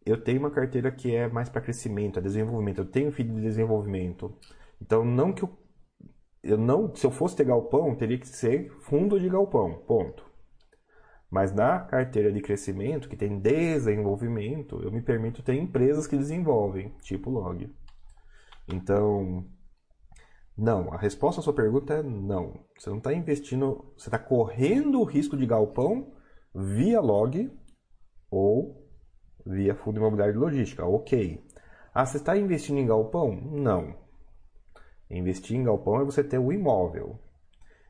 Eu tenho uma carteira que é mais para crescimento, é desenvolvimento. Eu tenho filho de desenvolvimento. Então, não que eu, eu não, se eu fosse ter galpão, teria que ser fundo de galpão, ponto. Mas na carteira de crescimento, que tem desenvolvimento, eu me permito ter empresas que desenvolvem, tipo log. Então, não, a resposta à sua pergunta é não. Você não está investindo, você está correndo o risco de galpão via log ou via fundo imobiliário de logística. Ok. Ah, você está investindo em galpão? Não. Investir em galpão é você ter o imóvel.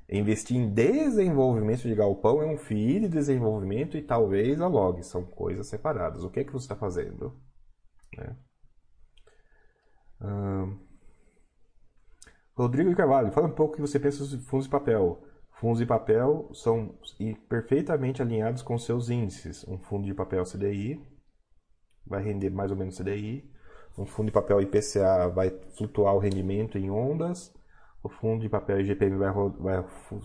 Investir em desenvolvimento de galpão é um FII de desenvolvimento e talvez a log. São coisas separadas. O que é que você está fazendo? Né? Hum... Rodrigo Carvalho, fala um pouco o que você pensa sobre fundos de papel. Fundos de papel são perfeitamente alinhados com seus índices. Um fundo de papel CDI vai render mais ou menos CDI. Um fundo de papel IPCA vai flutuar o rendimento em ondas. O fundo de papel IGPM vai, vai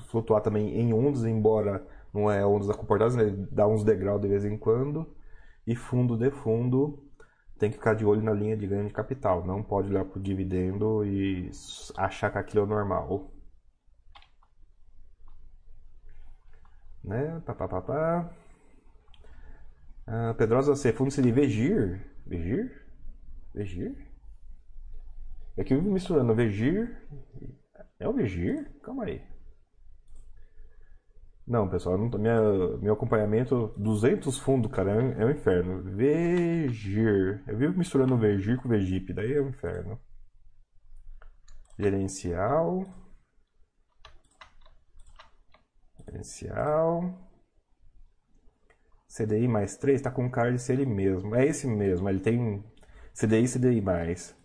flutuar também em ondas, embora não é ondas comportadas, né? dá uns degraus de vez em quando. E fundo de fundo tem que ficar de olho na linha de ganho de capital. Não pode olhar para o dividendo e achar que aquilo é normal. Né? Pá, pá, pá, pá. Ah, Pedrosa C. Fundo de Vegir. Vegir? Vegir? É que eu vivo misturando Vegir. É o Vegir? Calma aí. Não, pessoal, não, minha, meu acompanhamento, 200 fundos, cara, é, é um inferno. Vegir. Eu vivo misturando Vegir com Vegip, daí é um inferno. Gerencial. Gerencial. CDI mais 3 tá com cara de ser ele mesmo. É esse mesmo, ele tem CDI CDI mais.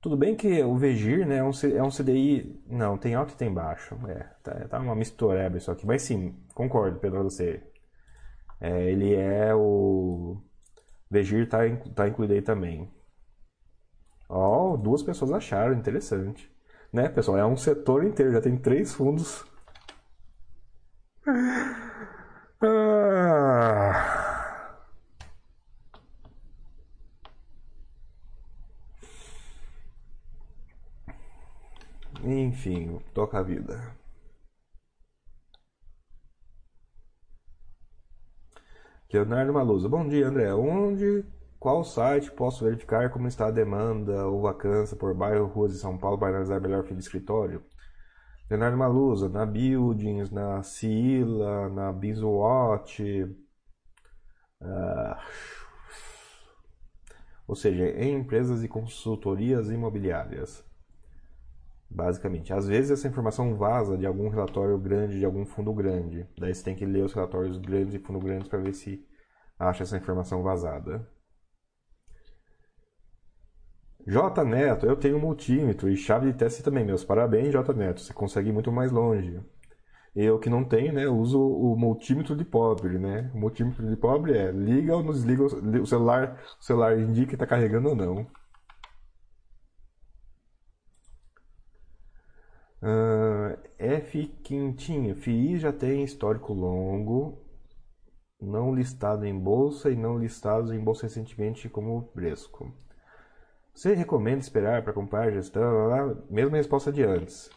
Tudo bem que o Vegir né, é, um, é um CDI. Não, tem alto e tem baixo. É, tá, tá uma mistureba isso aqui. Mas sim, concordo, Pedro, você. É, ele é o. Vegir tá, tá incluído aí também. Ó, oh, duas pessoas acharam, interessante. Né, pessoal? É um setor inteiro, já tem três fundos. <laughs> Ah. Enfim, toca a vida. Leonardo Malusa. Bom dia, André. Onde, qual site posso verificar como está a demanda ou vacância por bairro, ruas de São Paulo para analisar melhor fim de escritório? Leonardo Malusa, na Buildings, na Ciila, na Bizwatch. Uh, ou seja, em empresas e consultorias imobiliárias. Basicamente. Às vezes essa informação vaza de algum relatório grande, de algum fundo grande. Daí você tem que ler os relatórios grandes e fundo grandes para ver se acha essa informação vazada. J Neto, eu tenho multímetro e chave de teste também. Meus parabéns, J Neto. Você consegue ir muito mais longe. Eu que não tenho, né, uso o multímetro de pobre, né? O multímetro de pobre é liga ou não desliga o celular, o celular indica que está carregando ou não. Uh, F. Quintinho. FII já tem histórico longo, não listado em bolsa e não listados em bolsa recentemente como Bresco. Você recomenda esperar para comprar gestão? Mesma resposta de antes.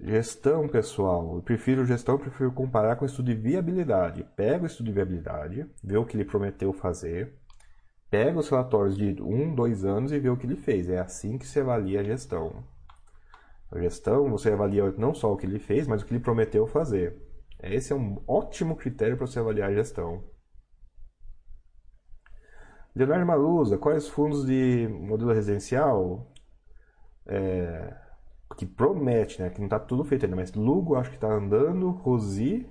Gestão, pessoal. Eu prefiro gestão, eu prefiro comparar com estudo de viabilidade. Pega o estudo de viabilidade, vê o que ele prometeu fazer, pega os relatórios de um, dois anos e vê o que ele fez. É assim que se avalia a gestão. A gestão, você avalia não só o que ele fez, mas o que ele prometeu fazer. Esse é um ótimo critério para você avaliar a gestão. Leonardo Malusa, quais fundos de modelo residencial? É, que promete, né? Que não está tudo feito ainda, mas Lugo acho que está andando, Rosi.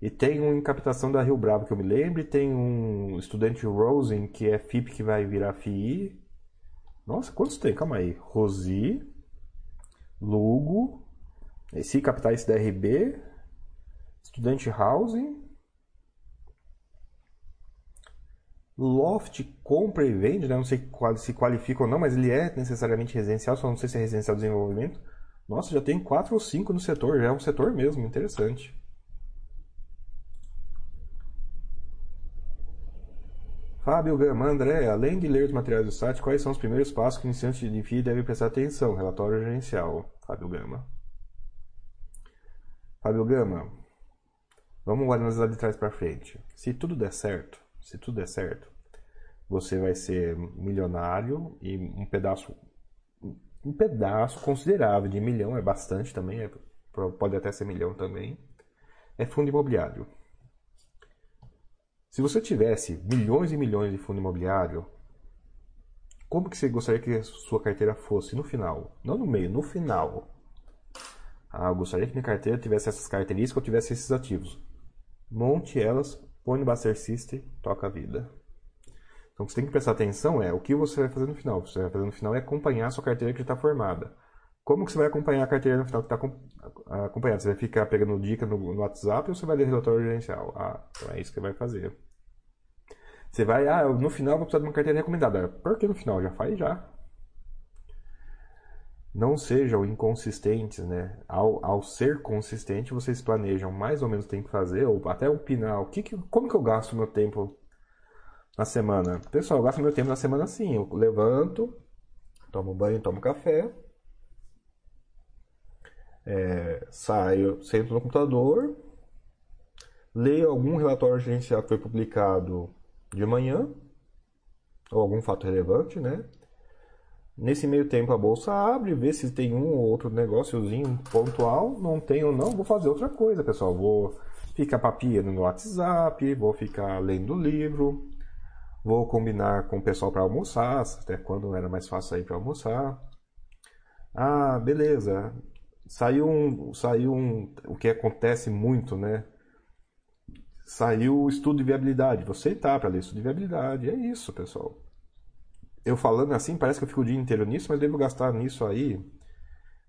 E tem um em captação da Rio Bravo que eu me lembro. Tem um estudante Rosen, que é FIP que vai virar FI. Nossa, quantos tem? Calma aí. Rosi, Lugo, esse capitais da RB, Estudante Housing. Loft compra e vende, né? não sei se qualifica ou não, mas ele é necessariamente residencial, só não sei se é residencial desenvolvimento. Nossa, já tem quatro ou cinco no setor, já é um setor mesmo, interessante. Fábio Gama, André, além de ler os materiais do site, quais são os primeiros passos que o iniciante de FII deve prestar atenção? Relatório gerencial. Fábio Gama. Fábio Gama, vamos analisar de trás para frente. Se tudo der certo, se tudo der certo, você vai ser milionário e um pedaço um pedaço considerável de milhão é bastante também, é, pode até ser milhão também. É fundo imobiliário. Se você tivesse milhões e milhões de fundo imobiliário, como que você gostaria que a sua carteira fosse no final? Não no meio, no final. Ah, eu gostaria que minha carteira tivesse essas características ou tivesse esses ativos. Monte elas, põe no Buster System, toca a vida. Então, o que você tem que prestar atenção é o que você vai fazer no final. O que você vai fazer no final é acompanhar a sua carteira que está formada. Como que você vai acompanhar a carteira no final que está acompanhada? Você vai ficar pegando dica no, no, WhatsApp ou você vai ler relatório gerencial? Ah, então é isso que você vai fazer. Você vai, ah, no final vou precisar de uma carteira recomendada. Por que no final? Já faz já. Não sejam inconsistentes, né? Ao, ao ser consistente, vocês planejam mais ou menos o que tem que fazer, ou até opinar, o que, que como que eu gasto meu tempo na semana? Pessoal, eu gasto meu tempo na semana assim, eu levanto, tomo banho, tomo café, é, saio, sento no computador, leio algum relatório gerencial que foi publicado de manhã, ou algum fato relevante, né? Nesse meio tempo a bolsa abre, vê se tem um ou outro negóciozinho pontual, não tem ou não, vou fazer outra coisa, pessoal. Vou ficar papiando no WhatsApp, vou ficar lendo livro, vou combinar com o pessoal para almoçar, até quando era mais fácil sair para almoçar. Ah, beleza. Saiu um, saiu um, o que acontece muito, né? Saiu o estudo de viabilidade. Você tá para ler estudo de viabilidade. É isso, pessoal. Eu falando assim, parece que eu fico o dia inteiro nisso, mas devo gastar nisso aí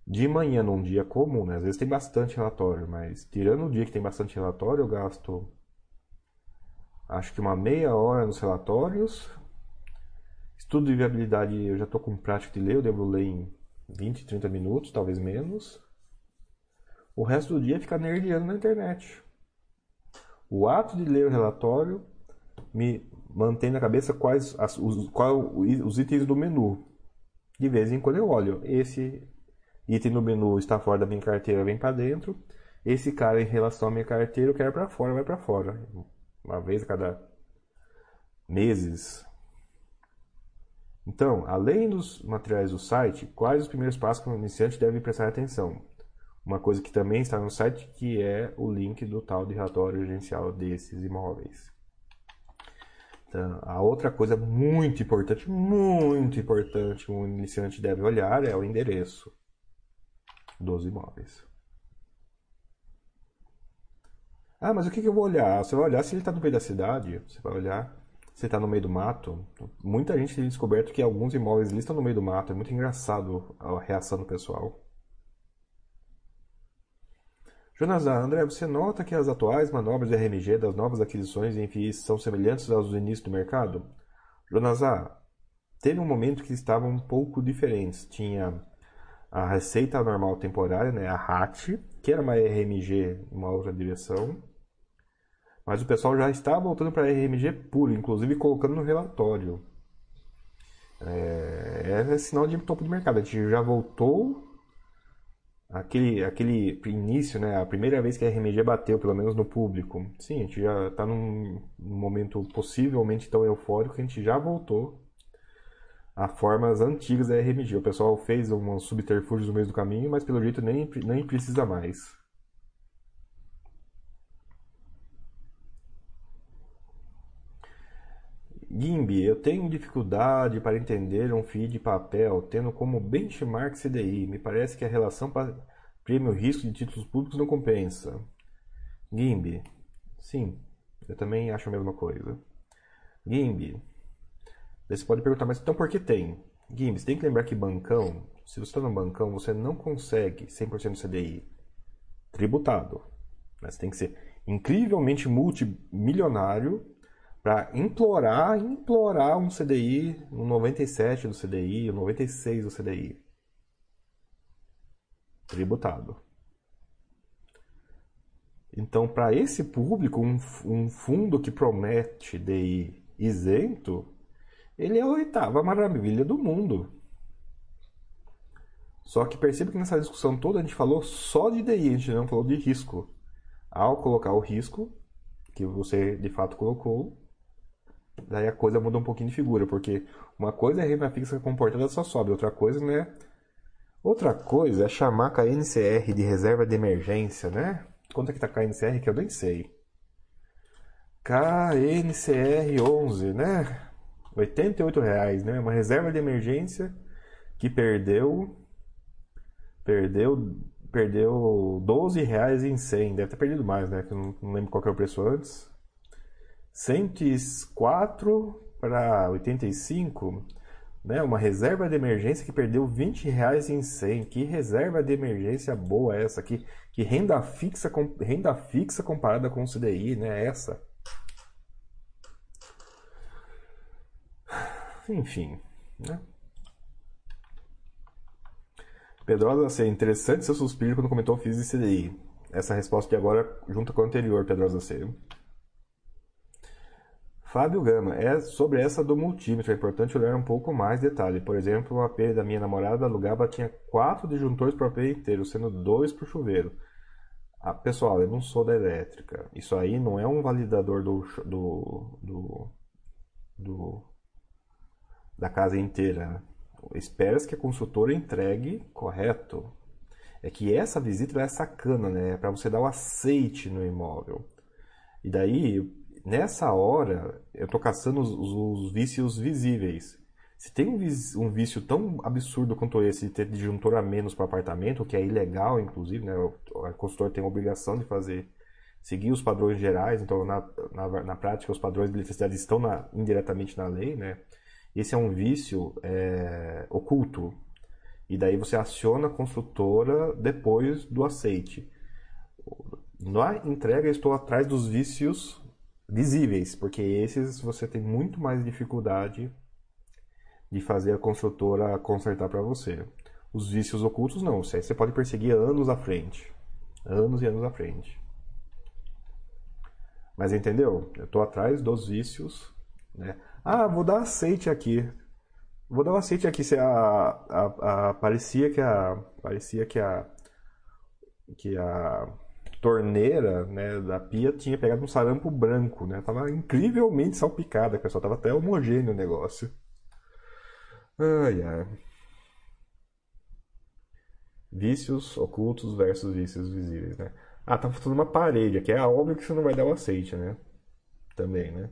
de manhã num dia comum, né? Às vezes tem bastante relatório, mas tirando o dia que tem bastante relatório, eu gasto acho que uma meia hora nos relatórios. Estudo de viabilidade eu já estou com prática de ler, eu devo ler em 20, 30 minutos, talvez menos. O resto do dia ficar nerdeando na internet. O ato de ler o relatório me mantém na cabeça quais as, os, qual, os itens do menu. De vez em quando eu olho, esse item do menu está fora da minha carteira, vem para dentro. Esse cara em relação à minha carteira, eu quero para fora, vai para fora. Uma vez a cada meses. Então, além dos materiais do site, quais os primeiros passos que o iniciante deve prestar atenção? Uma coisa que também está no site, que é o link do tal de relatório gerencial desses imóveis. Então, a outra coisa muito importante, muito importante, que um iniciante deve olhar é o endereço dos imóveis. Ah, mas o que, que eu vou olhar? Você vai olhar se ele está no meio da cidade, você vai olhar se está no meio do mato. Muita gente tem descoberto que alguns imóveis ali estão no meio do mato. É muito engraçado a reação do pessoal. Jonas André, você nota que as atuais manobras de RMG das novas aquisições em FIIs são semelhantes aos do início do mercado? Jonas teve um momento que estavam um pouco diferentes. Tinha a receita normal temporária, né, a RAT, que era uma RMG uma outra direção. Mas o pessoal já está voltando para RMG puro, inclusive colocando no relatório. É, é sinal de topo de mercado. A gente já voltou aquele, aquele início, né? A primeira vez que a RMG bateu, pelo menos no público. Sim, a gente já está num, momento possivelmente tão eufórico que a gente já voltou a formas antigas da RMG. O pessoal fez uns subterfúgios no meio do caminho, mas pelo jeito nem, nem precisa mais. GIMB, eu tenho dificuldade para entender um FII de papel tendo como benchmark CDI. Me parece que a relação prêmio-risco de títulos públicos não compensa. GIMB, sim, eu também acho a mesma coisa. GIMB, você pode perguntar, mas então por que tem? GIMB, você tem que lembrar que bancão, se você está no bancão, você não consegue 100% CDI tributado. Você tem que ser incrivelmente multimilionário para implorar, implorar um CDI, um 97 do CDI, um 96 do CDI. Tributado. Então, para esse público, um, um, fundo que promete DI isento, ele é a oitava maravilha do mundo. Só que perceba que nessa discussão toda a gente falou só de DI, a gente não falou de risco. Ao colocar o risco, que você de fato colocou, daí a coisa muda um pouquinho de figura, porque uma coisa é renda fixa comportada só sobe, outra coisa, né? Outra coisa é chamar a KNCR de reserva de emergência, né? Quanto é que tá a KNCR que eu nem sei. KNCR 11, né? 88 reais, né? Uma reserva de emergência que perdeu perdeu perdeu 12 reais em 100, deve ter perdido mais, né? Que não, não lembro qual era o preço antes. 104 para 85, né? Uma reserva de emergência que perdeu 20 reais em 100. Que reserva de emergência boa essa aqui? Que renda fixa, renda fixa comparada com o CDI, né? Essa. Enfim, né? Pedrosa C, interessante seu suspiro quando comentou FIIs e CDI. Essa resposta de agora junta com a anterior, Pedrosa C. Fábio Gama, é sobre essa do multímetro, é importante olhar um pouco mais detalhe. Por exemplo, o AP da minha namorada alugava tinha quatro disjuntores para o AP inteiro, sendo dois para o chuveiro. Ah, pessoal, eu não sou da elétrica. Isso aí não é um validador do, do, do, do da casa inteira. Espera-se que a consultora entregue correto. É que essa visita é sacana, né? É para você dar o aceite no imóvel. E daí nessa hora, eu estou caçando os, os, vícios visíveis. Se tem um, um, vício tão absurdo quanto esse de ter disjuntor a menos para apartamento, que é ilegal, inclusive, né? o, consultor tem a obrigação de fazer, seguir os padrões gerais, então na, na, na prática os padrões de eletricidade estão na, indiretamente na lei, né? Esse é um vício é, oculto. E daí você aciona a construtora depois do aceite. Na entrega, estou atrás dos vícios visíveis, porque esses você tem muito mais dificuldade de fazer a construtora consertar para você. Os vícios ocultos não, você pode perseguir anos à frente. Anos e anos à frente. Mas entendeu? Eu estou atrás dos vícios. Né? Ah, vou dar aceite aqui. Vou dar um aceite aqui se a, a, a, parecia que a parecia que a que a torneira né, da pia tinha pegado um sarampo branco, né? Tava incrivelmente salpicada, pessoal. Tava até homogêneo o negócio. Ai, ai. Vícios ocultos versus vícios visíveis, né? Ah, tá faltando uma parede aqui. É óbvio que você não vai dar o aceite, né? Também, né?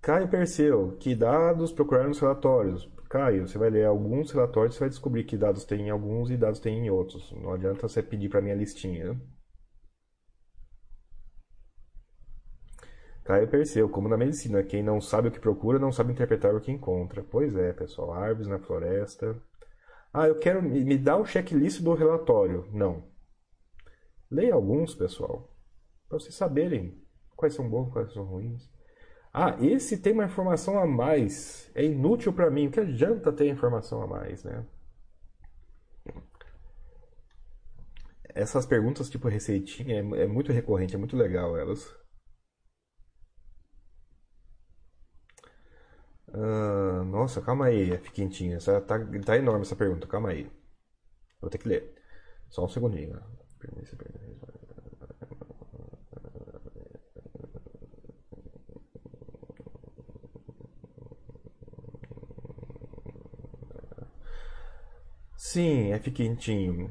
Caio Perseu, que dados procurar nos relatórios? Caio, você vai ler alguns relatórios e vai descobrir que dados tem em alguns e dados tem em outros. Não adianta você pedir para minha listinha. Né? Caio Perseu, como na medicina, quem não sabe o que procura não sabe interpretar o que encontra. Pois é, pessoal, árvores na floresta. Ah, eu quero me dar o checklist do relatório. Não. Leia alguns, pessoal, para vocês saberem quais são bons, quais são ruins. Ah, esse tem uma informação a mais. É inútil para mim. O que adianta ter informação a mais, né? Essas perguntas tipo receitinha é, é muito recorrente, é muito legal elas. Ah, nossa, calma aí, F quentinha. Essa, tá, tá enorme essa pergunta, calma aí. Vou ter que ler. Só um segundinho. Sim, F quentinho.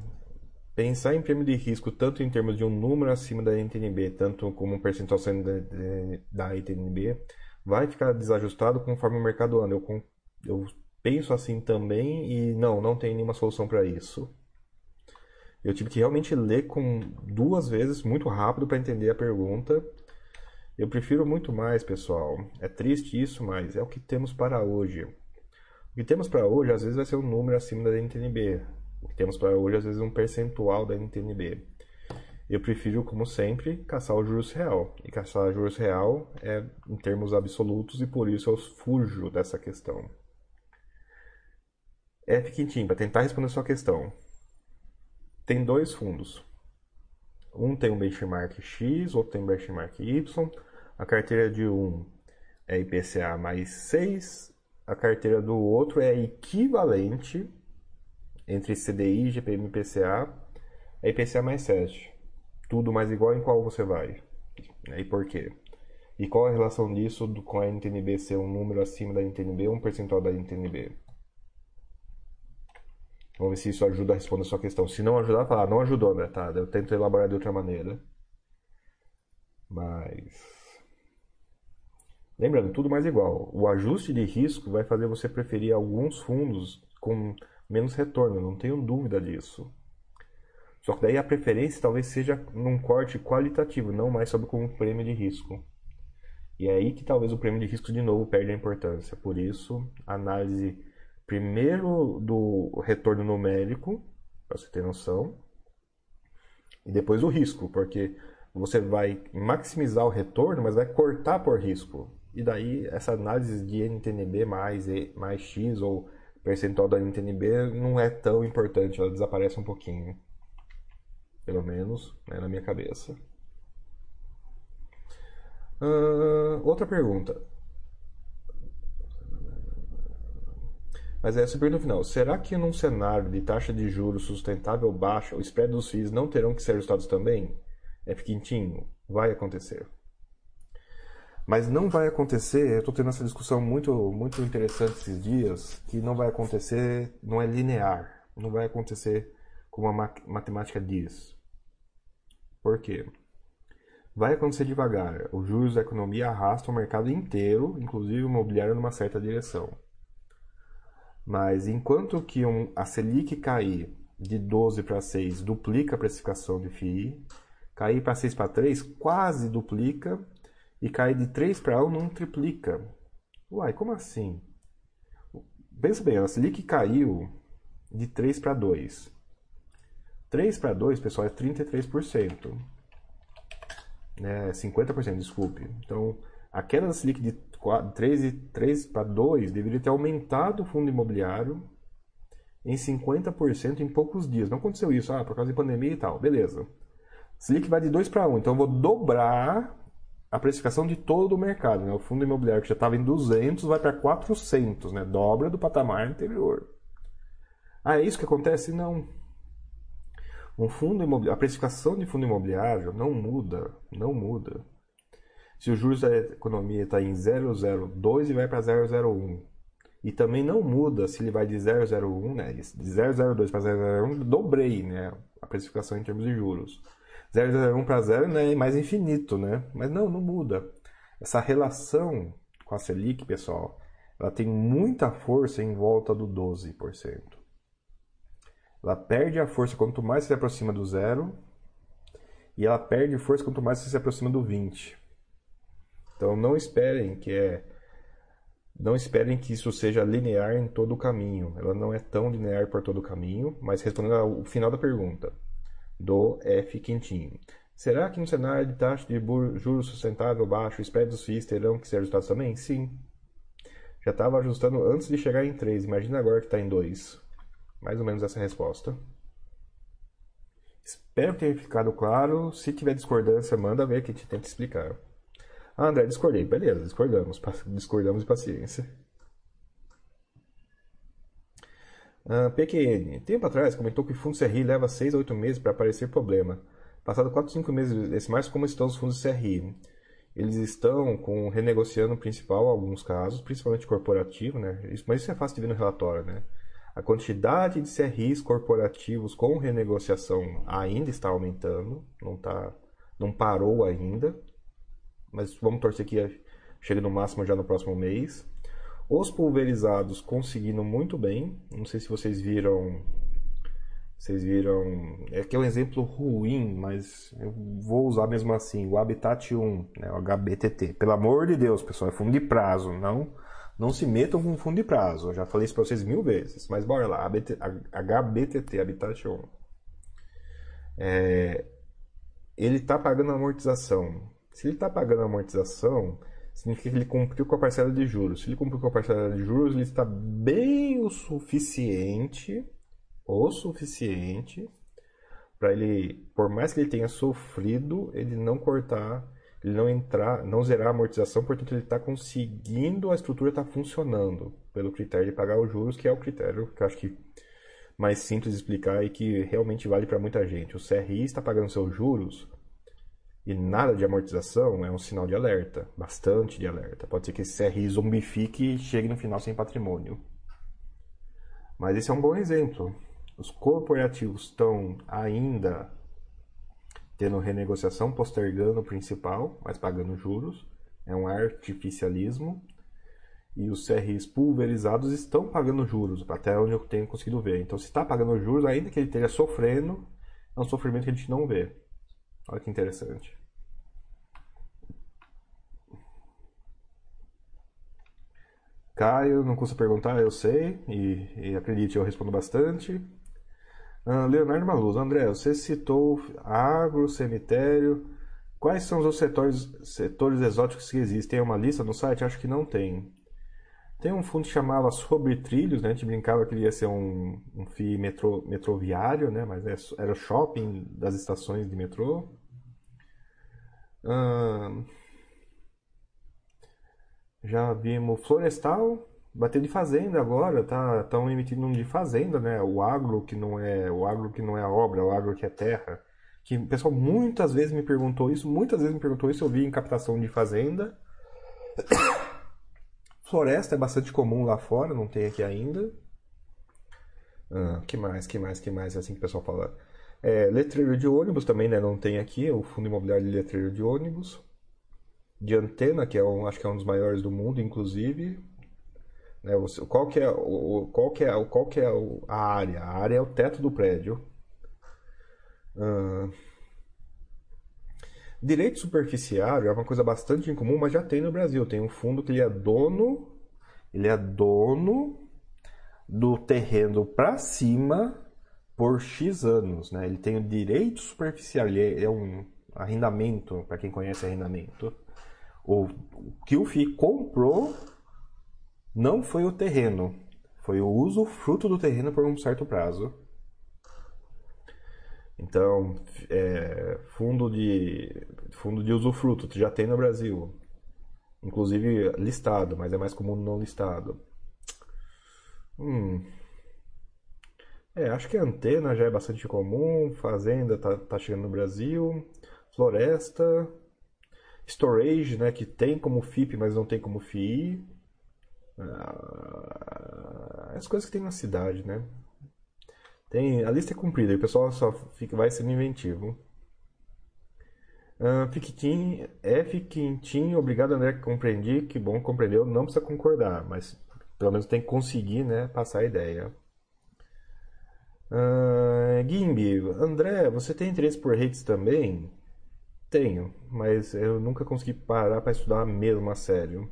Pensar em prêmio de risco tanto em termos de um número acima da NTNB, tanto como um percentual saindo da, da NTNB, vai ficar desajustado conforme o mercado anda. Eu, eu penso assim também e não, não tem nenhuma solução para isso. Eu tive que realmente ler com duas vezes, muito rápido, para entender a pergunta. Eu prefiro muito mais, pessoal. É triste isso, mas é o que temos para hoje. O que temos para hoje, às vezes, vai ser um número acima da NTNB. O que temos para hoje, às vezes, um percentual da NTNB. Eu prefiro, como sempre, caçar o juros real. E caçar o juros real é em termos absolutos e por isso eu fujo dessa questão. F quintinho, para tentar responder a sua questão. Tem dois fundos. Um tem um benchmark X, outro tem um benchmark Y. A carteira de um é IPCA mais 6. A carteira do outro é equivalente entre CDI, GPM e IPCA. É IPCA mais 7 tudo mais igual em qual você vai. E por quê? E qual a relação disso com a NTNB ser um número acima da NTNB ou um percentual da NTNB? Vamos ver se isso ajuda a responder a sua questão. Se não ajudar, falar, não ajudou, né? Tá, eu tento elaborar de outra maneira. Mas. Lembrando, tudo mais igual. O ajuste de risco vai fazer você preferir alguns fundos com menos retorno, não tenho dúvida disso. Só que daí a preferência talvez seja num corte qualitativo, não mais sobre como prêmio de risco. E é aí que talvez o prêmio de risco de novo perde a importância. Por isso, análise primeiro do retorno numérico, para você ter noção, e depois o risco, porque você vai maximizar o retorno, mas vai cortar por risco. E daí essa análise de NTNB mais, mais X ou percentual da NTNB não é tão importante, ela desaparece um pouquinho pelo menos né, na minha cabeça. Uh, outra pergunta. Mas essa pergunta final. Será que num cenário de taxa de juros sustentável baixa, o spread dos FIIs não terão que ser ajustados também? É quintinho, vai acontecer. Mas não vai acontecer, eu estou tendo essa discussão muito, muito interessante esses dias, que não vai acontecer, não é linear, não vai acontecer como a matemática diz. Por quê? Vai acontecer devagar. Os juros da economia arrastam o mercado inteiro, inclusive o imobiliário, numa certa direção. Mas enquanto que um, a Selic cair de 12 para 6 duplica a precificação de FII, cair para 6 para 3 quase duplica, e cair de 3 para 1 não triplica. Uai, como assim? Pensa bem, a Selic caiu de 3 para 2. 3 para 2, pessoal, é 33%. Né? 50%, desculpe. Então, a queda da Selic de 4, 3, 3 para 2 deveria ter aumentado o fundo imobiliário em 50% em poucos dias. Não aconteceu isso, ah, por causa da pandemia e tal. Beleza. Selic vai de 2 para 1, então eu vou dobrar a precificação de todo o mercado. Né? O fundo imobiliário que já estava em 200 vai para 400, né? dobra do patamar anterior. Ah, é isso que acontece? Não. Um fundo imobiliário, a precificação de fundo imobiliário não muda, não muda. Se o juros da economia está em 0,02 e vai para 0,01. E também não muda se ele vai de 0,01, né? De 0,02 para 0,01, dobrei, né? A precificação em termos de juros. 0,01 para 0 né, é mais infinito, né? Mas não, não muda. Essa relação com a Selic, pessoal, ela tem muita força em volta do 12%. Ela perde a força quanto mais se aproxima do zero. E ela perde força quanto mais se aproxima do 20. Então não esperem que é não esperem que isso seja linear em todo o caminho. Ela não é tão linear por todo o caminho, mas respondendo ao final da pergunta do F quentinho. Será que no cenário de taxa de juros sustentável baixo, spreads dos FIIs terão que ser ajustados também? Sim. Já estava ajustando antes de chegar em 3. Imagina agora que está em 2. Mais ou menos essa resposta. Espero tenha ficado claro. Se tiver discordância, manda ver que a gente tenta explicar. Ah, André, discordei. Beleza, discordamos. Discordamos de paciência. Ah, PQN. Tempo atrás comentou que o fundo CRI leva 6 a 8 meses para aparecer problema. Passado 4 5 meses decimais, como estão os fundos CRI? Eles estão com renegociando principal alguns casos, principalmente corporativo, né? Isso, mas isso é fácil de ver no relatório, né? A quantidade de CRIs corporativos com renegociação ainda está aumentando, não, tá, não parou ainda, mas vamos torcer que chegue no máximo já no próximo mês. Os pulverizados conseguindo muito bem, não sei se vocês viram vocês viram. É que é um exemplo ruim, mas eu vou usar mesmo assim. O Habitat 1, né, o HBTT. Pelo amor de Deus, pessoal, é fundo de prazo. Não não se metam com fundo de prazo. Eu já falei isso para vocês mil vezes. Mas bora lá. HBTT, Habitat 1. É, ele está pagando amortização. Se ele está pagando amortização, significa que ele cumpriu com a parcela de juros. Se ele cumpriu com a parcela de juros, ele está bem o suficiente, o suficiente, para ele, por mais que ele tenha sofrido, ele não cortar ele não entrar, não zerar a amortização, portanto ele está conseguindo, a estrutura está funcionando pelo critério de pagar os juros, que é o critério que eu acho que mais simples de explicar e que realmente vale para muita gente. O CRI está pagando seus juros e nada de amortização é um sinal de alerta, bastante de alerta. Pode ser que esse CRI zombifique e chegue no final sem patrimônio. Mas esse é um bom exemplo. Os corporativos estão ainda tendo renegociação, postergando o principal, mas pagando juros. É um artificialismo. E os CRIs pulverizados estão pagando juros, até onde eu tenho conseguido ver. Então, se está pagando juros, ainda que ele esteja sofrendo, é um sofrimento que a gente não vê. Olha que interessante. Caio, não custa perguntar, eu sei, e, e acredite, eu respondo bastante. Uh, Leonardo Maluz, André, você citou agro, cemitério. Quais são os setores, setores exóticos que existem? Tem uma lista no site? Acho que não tem. Tem um fundo que chamava Sobre Trilhos, né? A gente brincava que ele ia ser um, um FII metro, metroviário, né? Mas é, era o shopping das estações de metrô. Uh, já vimos Florestal, Bater de fazenda agora, tá tão emitindo um de fazenda, né? O agro que não é o agro que não é obra, o agro que é terra. Que o pessoal muitas vezes me perguntou isso, muitas vezes me perguntou isso, eu vi em captação de fazenda. Floresta é bastante comum lá fora, não tem aqui ainda. Ah, que mais, que mais, que mais, é assim que o pessoal fala. É, letreiro de ônibus também, né? Não tem aqui, o Fundo Imobiliário de Letreiro de Ônibus. De antena, que é um, acho que é um dos maiores do mundo, inclusive. Né? Qual que é, o, qual que é, qual que é a área? A área é o teto do prédio. Uh, direito superficiário é uma coisa bastante incomum, mas já tem no Brasil. Tem um fundo que ele é dono, ele é dono do terreno para cima por X anos, né? Ele tem o direito superficial, ele é um arrendamento, para quem conhece arrendamento. O que o FII comprou não foi o terreno, foi o uso fruto do terreno por um certo prazo. Então, é, fundo de fundo de usufruto já tem no Brasil, inclusive listado, mas é mais comum não listado. Hum. É, acho que antena já é bastante comum, fazenda tá, tá chegando no Brasil, floresta, storage, né, que tem como FIP, mas não tem como FII. Ah, as coisas que tem na cidade, né? Tem, a lista é cumprida e o pessoal só fica, vai sendo inventivo. Uh, quentinho, é obrigado André, que compreendi, que bom, compreendeu, não precisa concordar, mas pelo menos tem que conseguir, né, passar a ideia. Uh, Gimbi, André, você tem interesse por redes também? Tenho, mas eu nunca consegui parar para estudar mesmo a sério.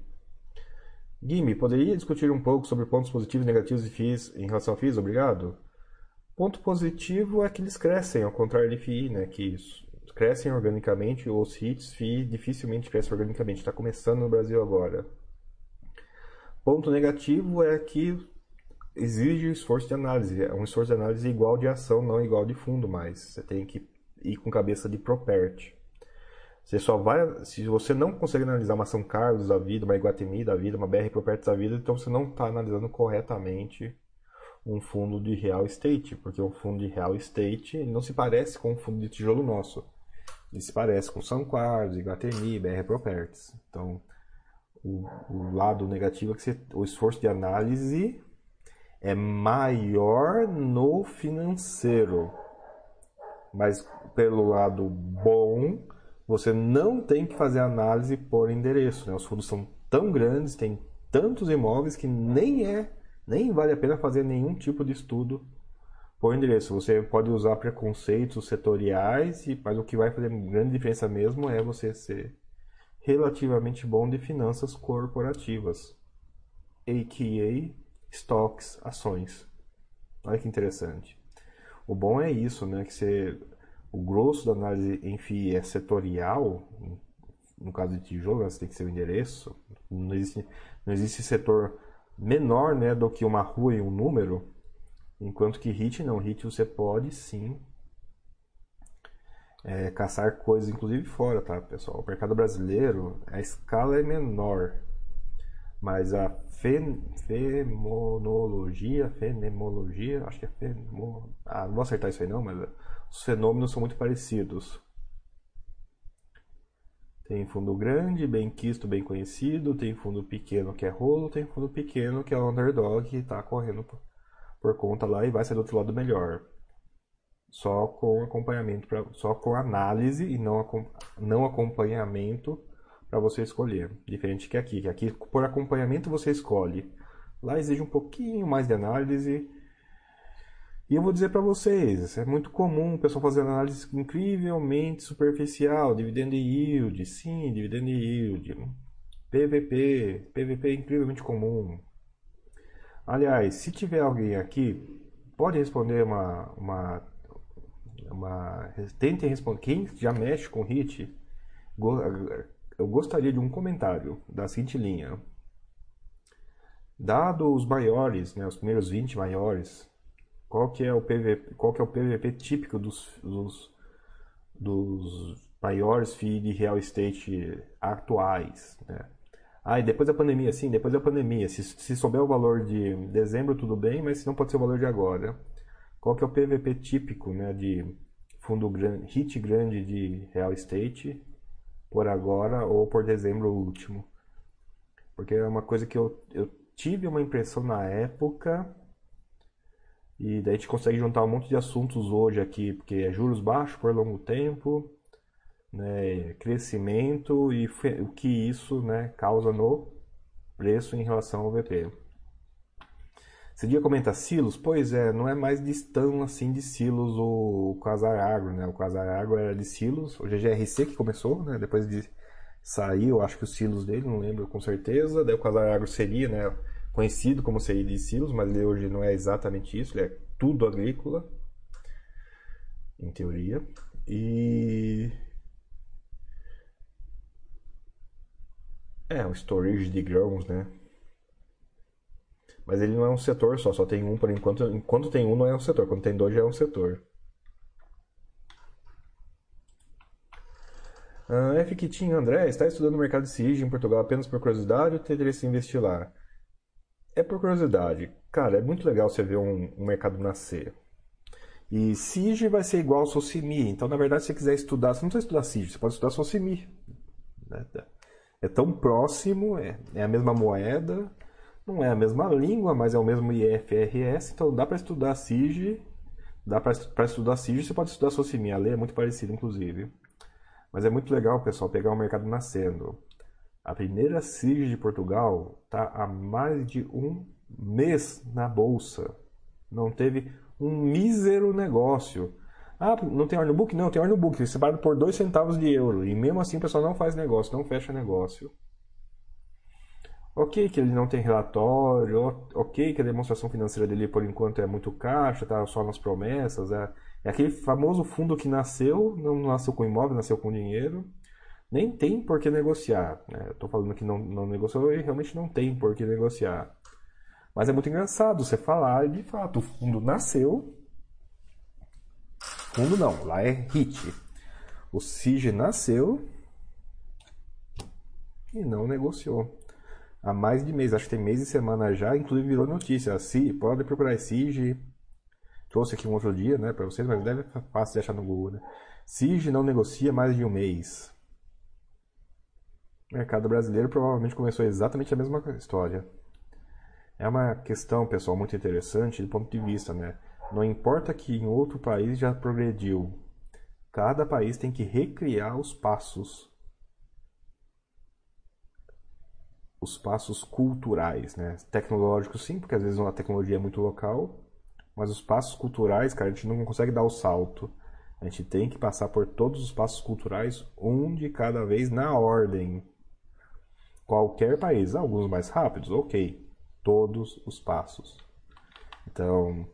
Guime, poderia discutir um pouco sobre pontos positivos e negativos de FIIs em relação a FIIs? Obrigado. Ponto positivo é que eles crescem, ao contrário de FII, né? Que crescem organicamente, os hits FI dificilmente crescem organicamente. Está começando no Brasil agora. Ponto negativo é que exige esforço de análise. É um esforço de análise igual de ação, não igual de fundo mais. Você tem que ir com cabeça de propert. Você só vai. Se você não consegue analisar uma São Carlos da vida, uma Iguatemi da vida, uma BR Properties da vida, então você não está analisando corretamente um fundo de real estate, porque o fundo de real estate não se parece com um fundo de tijolo nosso. Ele se parece com São Carlos, Iguatemi, BR Properties. Então, o, o lado negativo é que você, o esforço de análise é maior no financeiro. Mas pelo lado bom, você não tem que fazer análise por endereço. Né? Os fundos são tão grandes, tem tantos imóveis que nem é, nem vale a pena fazer nenhum tipo de estudo por endereço. Você pode usar preconceitos setoriais, mas o que vai fazer grande diferença mesmo é você ser relativamente bom de finanças corporativas, a.k.a. estoques, ações. Olha que interessante. O bom é isso, né? Que você o grosso da análise em FII é setorial, no caso de tijolo, você tem que ser o endereço, não existe, não existe setor menor né, do que uma rua e um número, enquanto que HIT não, HIT você pode sim é, caçar coisas, inclusive fora, tá, pessoal? O mercado brasileiro, a escala é menor, mas a fen, femonologia, fenemologia, acho que é femo, ah, não vou acertar isso aí não, mas os fenômenos são muito parecidos. Tem fundo grande, bem quisto, bem conhecido, tem fundo pequeno que é rolo, tem fundo pequeno que é underdog que está correndo por, por, conta lá e vai ser do outro lado melhor. Só com acompanhamento, pra, só com análise e não, não acompanhamento para você escolher. Diferente que aqui, que aqui por acompanhamento você escolhe. Lá exige um pouquinho mais de análise e eu vou dizer para vocês, é muito comum o pessoal fazer análise incrivelmente superficial, dividend yield, sim, dividend yield, PVP, PVP é incrivelmente comum. Aliás, se tiver alguém aqui, pode responder uma, uma, uma tente responder, quem já mexe com HIT, eu gostaria de um comentário da seguinte linha. Dado os maiores, né, os primeiros 20 maiores, qual que é o PVP, qual que é o PVP típico dos, dos, dos maiores FII de real estate atuais, né? Ah, e depois da pandemia, sim, depois da pandemia. Se, se souber o valor de dezembro, tudo bem, mas não pode ser o valor de agora. Qual que é o PVP típico, né, de fundo grande, hit grande de real estate por agora ou por dezembro último? Porque é uma coisa que eu, eu tive uma impressão na época e daí a gente consegue juntar um monte de assuntos hoje aqui, porque é juros baixos por longo tempo, né, crescimento e o que isso né, causa no preço em relação ao VP. Você dia comenta silos? Pois é, não é mais tão assim de silos o Quasar Agro, né? O Quasar Agro era de silos, o GGRC que começou, né? Depois de sair, eu acho que os silos dele, não lembro com certeza. Daí o Quasar Agro seria, né? Conhecido como CI de silos, mas ele hoje não é exatamente isso, ele é tudo agrícola, em teoria. E. É, um storage de grãos, né? Mas ele não é um setor só, só tem um por enquanto. Enquanto tem um, não é um setor, quando tem dois, já é um setor. Uh, F. Kitinho André, está estudando o mercado de SIG em Portugal apenas por curiosidade ou interesse em investir lá? É por curiosidade. Cara, é muito legal você ver um, um mercado nascer. E SIG vai ser igual ao Socimi. Então, na verdade, se você quiser estudar, você não precisa estudar SIG, você pode estudar Socimi. Né? É tão próximo, é, é a mesma moeda, não é a mesma língua, mas é o mesmo IFRS. Então, dá para estudar SIG, dá para estudar SIG, você pode estudar Socimi. A lei é muito parecida, inclusive. Mas é muito legal, pessoal, pegar o mercado nascendo. A primeira SIG de Portugal está há mais de um mês na bolsa. Não teve um mísero negócio. Ah, não tem book? Não, tem book. Eles separam por 2 centavos de euro. E mesmo assim o pessoal não faz negócio, não fecha negócio. Ok que ele não tem relatório, ok que a demonstração financeira dele por enquanto é muito caixa, tá só nas promessas, é, É aquele famoso fundo que nasceu, não nasceu com imóvel, nasceu com dinheiro. Nem tem por que negociar. Né? Eu tô falando que não, não negociou e realmente não tem por que negociar. Mas é muito engraçado você falar, de fato, o fundo nasceu. Fundo não, lá é HIT. O SIG nasceu e não negociou. Há mais de mês, acho que tem mês e semana já, inclusive virou notícia. Si, pode procurar SIG. Trouxe aqui um outro dia, né, para vocês, mas deve fácil de achar no Google, né? SIG não negocia mais de um mês. Mercado brasileiro provavelmente começou exatamente a mesma história. É uma questão, pessoal, muito interessante do ponto de vista, né? Não importa que em outro país já progrediu. Cada país tem que recriar os passos. Os passos culturais, né? Tecnológicos sim, porque às vezes uma tecnologia é muito local, mas os passos culturais, cara, a gente não consegue dar o salto. A gente tem que passar por todos os passos culturais, um de cada vez na ordem. Qualquer país, alguns mais rápidos, ok todos os passos. Então,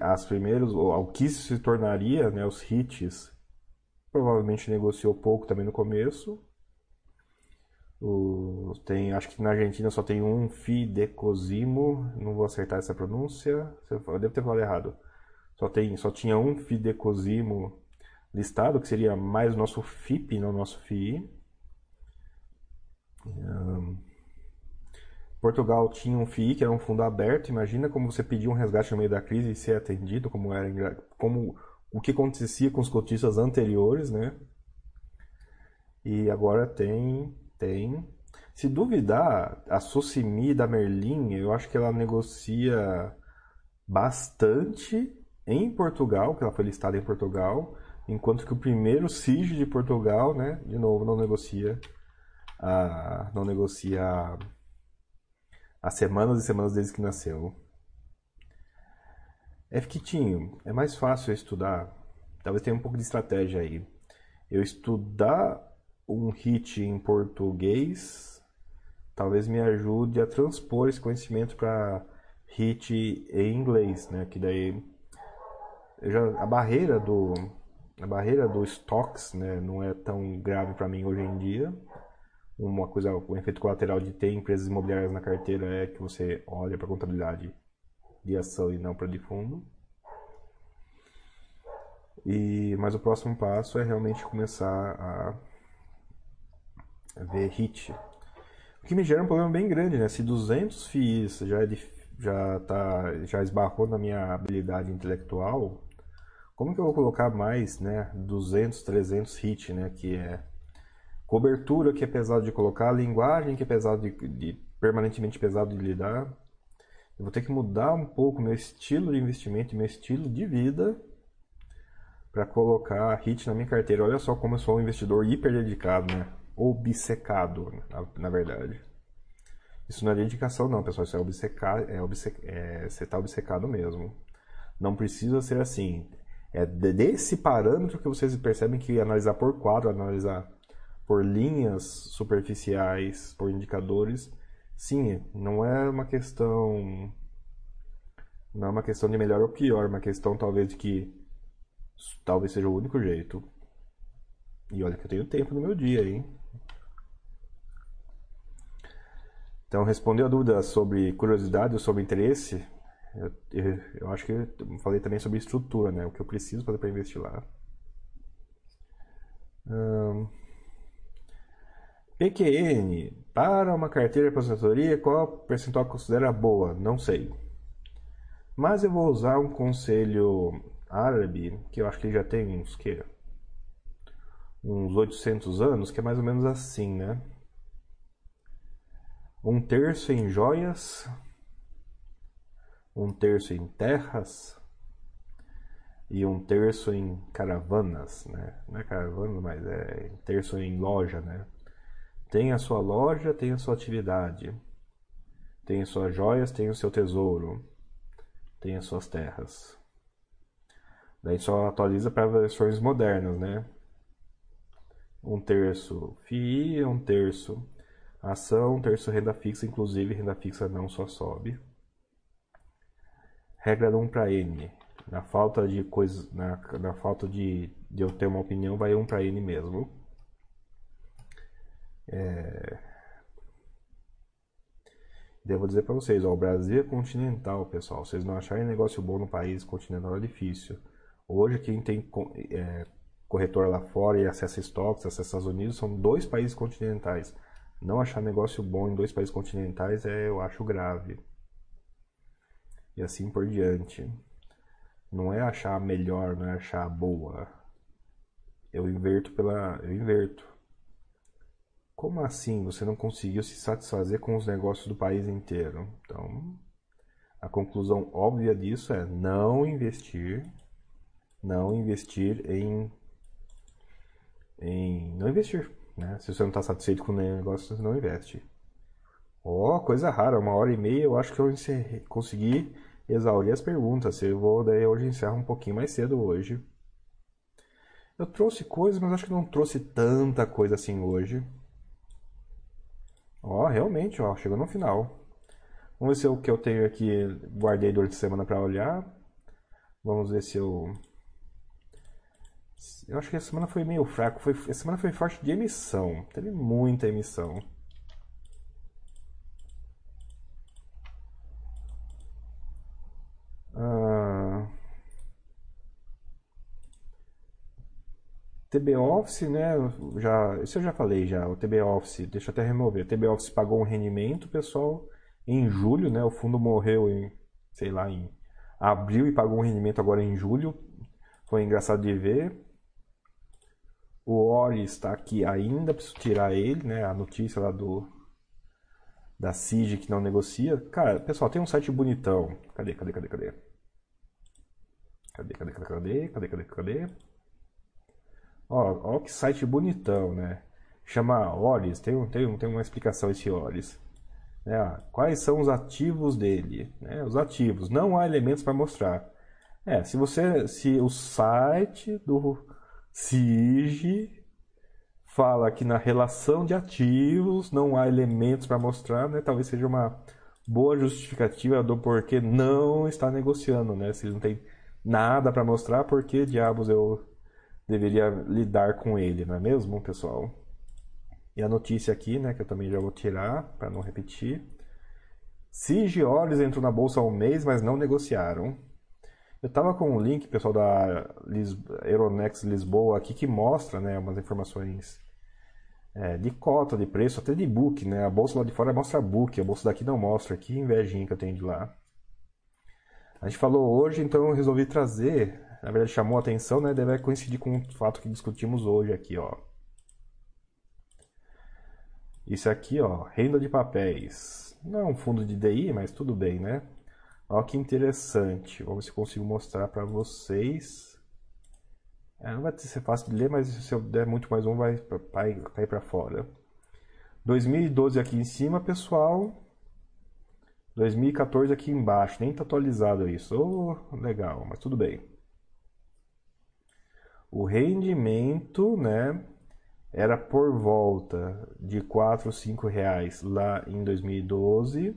as primeiros, o que se tornaria, né, os hits, provavelmente negociou pouco também no começo. O, tem, acho que na Argentina só tem um fidecosimo, não vou acertar essa pronúncia, eu devo ter falado errado. Só, tem, só tinha um fidecosimo listado, que seria mais o nosso FIP, não o nosso FII. Portugal tinha um FII, que era um fundo aberto. Imagina como você pedir um resgate no meio da crise e ser atendido, como era como o que acontecia com os cotistas anteriores, né? E agora tem tem se duvidar, a Socimi da Merlin, eu acho que ela negocia bastante em Portugal, que ela foi listada em Portugal, enquanto que o primeiro SIG de Portugal, né, de novo, não negocia, a, não negocia Há semanas e semanas desde que nasceu. É Fquitinho, é mais fácil estudar. Talvez tenha um pouco de estratégia aí. Eu estudar um hit em português talvez me ajude a transpor esse conhecimento para hit em inglês, né? Que daí já, a barreira do a barreira do stocks, né, não é tão grave para mim hoje em dia uma coisa, o efeito colateral de ter empresas imobiliárias na carteira é que você olha para a contabilidade de ação e não para de fundo. E, mas o próximo passo é realmente começar a ver HIT. O que me gera um problema bem grande, né? Se 200 FIIs já, é de, já, tá, já esbarrou na minha habilidade intelectual, como que eu vou colocar mais, né? 200, 300 HIT, né? Que é cobertura que é pesado de colocar, linguagem que é pesado de, de permanentemente pesado de lidar. Eu vou ter que mudar um pouco meu estilo de investimento, meu estilo de vida para colocar HIT na minha carteira. Olha só como eu sou um investidor hiper dedicado, né? Obcecado, na, na verdade. Isso não é dedicação não, pessoal. Isso é obcecar, é, obce, é você está obcecado mesmo. Não precisa ser assim. É desse parâmetro que vocês percebem que analisar por quadro, analisar por linhas superficiais, por indicadores, sim, não é uma questão não é uma questão de melhor ou pior, é uma questão talvez de que talvez seja o único jeito. E olha que eu tenho tempo no meu dia, hein? Então, respondeu a dúvida sobre curiosidade ou sobre interesse, eu, eu, eu acho que eu falei também sobre estrutura, né? O que eu preciso fazer para investir lá. Hum, PQN, para uma carteira de aposentadoria, qual percentual considera boa? Não sei. Mas eu vou usar um conselho árabe, que eu acho que já tem uns que uns 800 anos, que é mais ou menos assim, né? Um terço em joias, um terço em terras e um terço em caravanas, né? Não é caravana, mas é terço em loja, né? Tem a sua loja, tem a sua atividade. Tem as suas joias, tem o seu tesouro. Tem as suas terras. Daí só atualiza para versões modernas, né? Um terço FII, um terço ação, um terço renda fixa, inclusive renda fixa não só sobe. Regra 1 para N. Na falta de coisas, na, na falta de, de eu ter uma opinião, vai um para ele mesmo. É... Devo dizer para vocês, ó, o Brasil é continental, pessoal. Vocês não acharem negócio bom no país continental é difícil. Hoje quem tem é, corretor lá fora e acessa estoques, acessa Estados Unidos, são dois países continentais. Não achar negócio bom em dois países continentais é, eu acho grave. E assim por diante. Não é achar melhor, não é achar boa. Eu inverto pela, eu inverto. Como assim você não conseguiu se satisfazer com os negócios do país inteiro? Então, a conclusão óbvia disso é não investir, não investir em, em não investir, né? Se você não está satisfeito com o negócio, você não investe. Ó, oh, coisa rara, uma hora e meia eu acho que eu encerrei, consegui exaurir as perguntas. Eu vou daí hoje encerrar um pouquinho mais cedo hoje. Eu trouxe coisas, mas acho que não trouxe tanta coisa assim hoje. Ó, realmente, ó, chegou no final. Vamos ver se o que eu tenho aqui guardei durante a semana para olhar. Vamos ver se eu eu acho que a semana foi meio fraco, foi a semana foi forte de emissão. Teve muita emissão. TB Office, né? Já, isso eu já falei já. O TB Office, deixa eu até remover. O TB Office pagou um rendimento, pessoal, em julho, né? O fundo morreu em, sei lá, em abril e pagou um rendimento agora em julho. Foi engraçado de ver. O Ori está aqui ainda, preciso tirar ele, né? A notícia lá do da CIG que não negocia. Cara, pessoal, tem um site bonitão. Cadê, cadê, cadê, cadê? Cadê, cadê, cadê, cadê? Cadê, cadê, cadê? Ó, ó que site bonitão, né? Chama Oris, tem, tem, tem uma explicação esse Oris. É, quais são os ativos dele? Né? Os ativos, não há elementos para mostrar. É, se você, se o site do SIG fala que na relação de ativos não há elementos para mostrar, né? Talvez seja uma boa justificativa do porquê não está negociando, né? Se não tem nada para mostrar, por que diabos eu deveria lidar com ele, não é mesmo, pessoal? E a notícia aqui, né, que eu também já vou tirar para não repetir. Sigioles entrou na bolsa há um mês, mas não negociaram. Eu estava com um link, pessoal, da Lis... Lisboa aqui que mostra, né, umas informações é, de cota, de preço, até de book, né? A bolsa lá de fora mostra book, a bolsa daqui não mostra. Que invejinha que eu tenho de lá. A gente falou hoje, então eu resolvi trazer na verdade chamou a atenção, né, deve coincidir com o fato que discutimos hoje aqui, ó. Isso aqui, ó, renda de papéis. Não é um fundo de DI, mas tudo bem, né? Olha que interessante. Vamos ver se consigo mostrar para vocês. É, não vai ser fácil de ler, mas se eu der muito mais um, vai cair para fora. 2012 aqui em cima, pessoal. 2014 aqui embaixo. Nem tá atualizado isso. Oh, legal, mas tudo bem o rendimento, né, era por volta de 4 ou 5 reais lá em 2012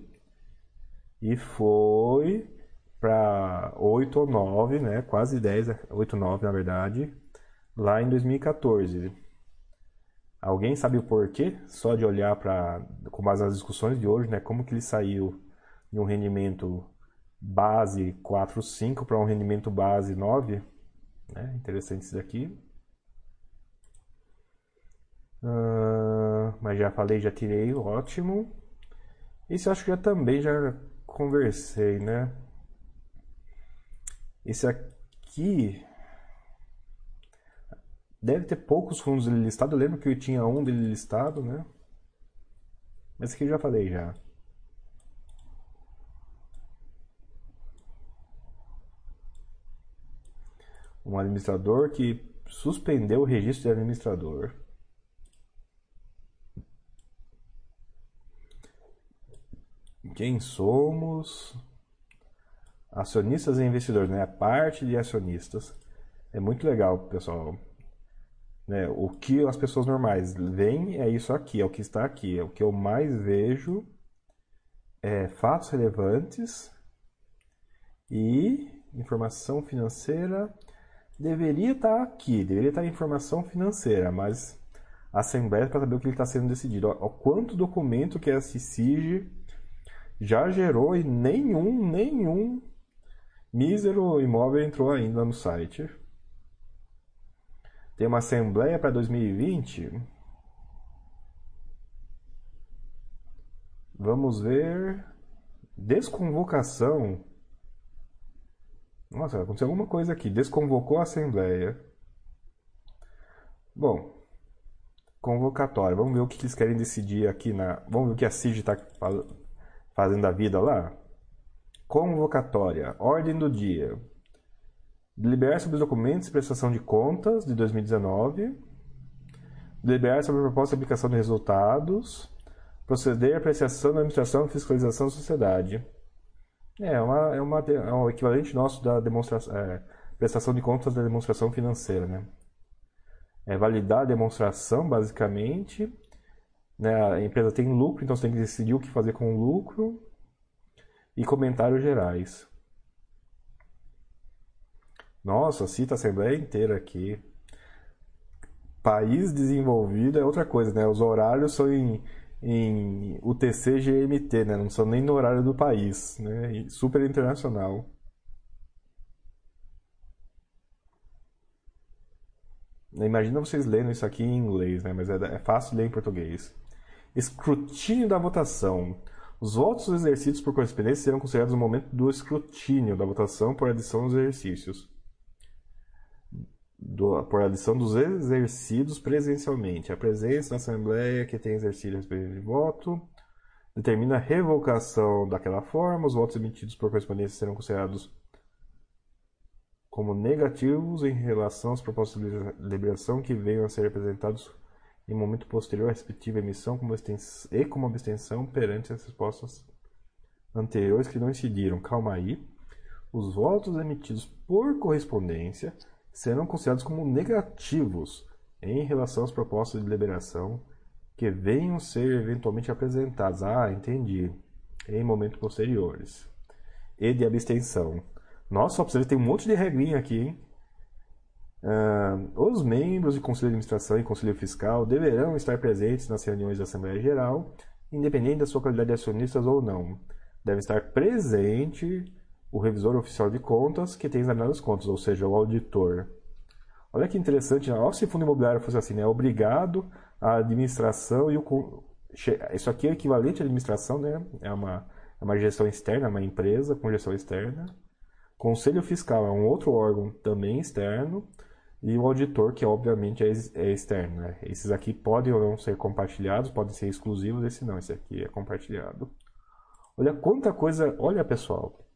e foi para 8 ou 9, né, quase 10, 8 ou 9 na verdade, lá em 2014. Alguém sabe o porquê? Só de olhar para com base nas discussões de hoje, né, como que ele saiu de um rendimento base 4, 5 para um rendimento base 9? Né? Interessante isso daqui. Uh, mas já falei, já tirei, ótimo. Esse acho que já também já conversei, né? Esse aqui deve ter poucos fundos dele listado. Eu lembro que eu tinha um dele listado, né? Mas aqui eu já falei já. Um administrador que suspendeu o registro de administrador. Quem somos? Acionistas e investidores, né? A parte de acionistas. É muito legal, pessoal. Né? O que as pessoas normais veem é isso aqui, é o que está aqui. É o que eu mais vejo é fatos relevantes e informação financeira deveria estar aqui, deveria estar informação financeira, mas a Assembleia para saber o que está sendo decidido. O quanto documento que a CICIG já gerou e nenhum, nenhum mísero imóvel entrou ainda no site. Tem uma Assembleia para 2020. Vamos ver. Desconvocação. Nossa, aconteceu alguma coisa aqui. Desconvocou a Assembleia. Bom, convocatória. Vamos ver o que eles querem decidir aqui na. Vamos ver o que a CIG está fazendo a vida lá? Convocatória. Ordem do dia. Deliberar sobre os documentos de prestação de contas de 2019. Deliberar sobre a proposta de aplicação de resultados. Proceder à apreciação da administração e fiscalização da sociedade. É, uma, é, uma, é um equivalente nosso da demonstração, é, prestação de contas da demonstração financeira, né? É validar a demonstração, basicamente. Né? A empresa tem lucro, então você tem que decidir o que fazer com o lucro. E comentários gerais. Nossa, cita a Assembleia inteira aqui. País desenvolvido é outra coisa, né? Os horários são em, em UTC GMT, né? Não são nem no horário do país, né? Super internacional. Imagina vocês lendo isso aqui em inglês, né? Mas é, é fácil ler em português. Escrutínio da votação. Os votos exercidos por correspondência serão considerados no momento do escrutínio da votação por adição dos exercícios. Do, por adição dos exercidos presencialmente. A presença na Assembleia que tem exercido de voto determina a revocação daquela forma. Os votos emitidos por correspondência serão considerados como negativos em relação às propostas de deliberação que venham a ser apresentados em momento posterior à respectiva emissão como e como abstenção perante as respostas anteriores que não incidiram. Calma aí. Os votos emitidos por correspondência serão considerados como negativos em relação às propostas de deliberação que venham ser eventualmente apresentadas. Ah, entendi. Em momentos posteriores. E de abstenção. Nossa, só ter um monte de regrinha aqui, hein? Uh, os membros do Conselho de Administração e Conselho Fiscal deverão estar presentes nas reuniões da Assembleia Geral, independente da sua qualidade de acionistas ou não. Deve estar presente o revisor oficial de contas que tem examinado as contas, ou seja, o auditor. Olha que interessante, olha se o fundo imobiliário fosse assim, né? Obrigado a administração e o. Isso aqui é equivalente à administração, né? É uma, é uma gestão externa, uma empresa com gestão externa. Conselho Fiscal é um outro órgão também externo e o auditor, que obviamente é, é externo. Né? Esses aqui podem ou não ser compartilhados, podem ser exclusivos, esse não, esse aqui é compartilhado. Olha quanta coisa, olha pessoal.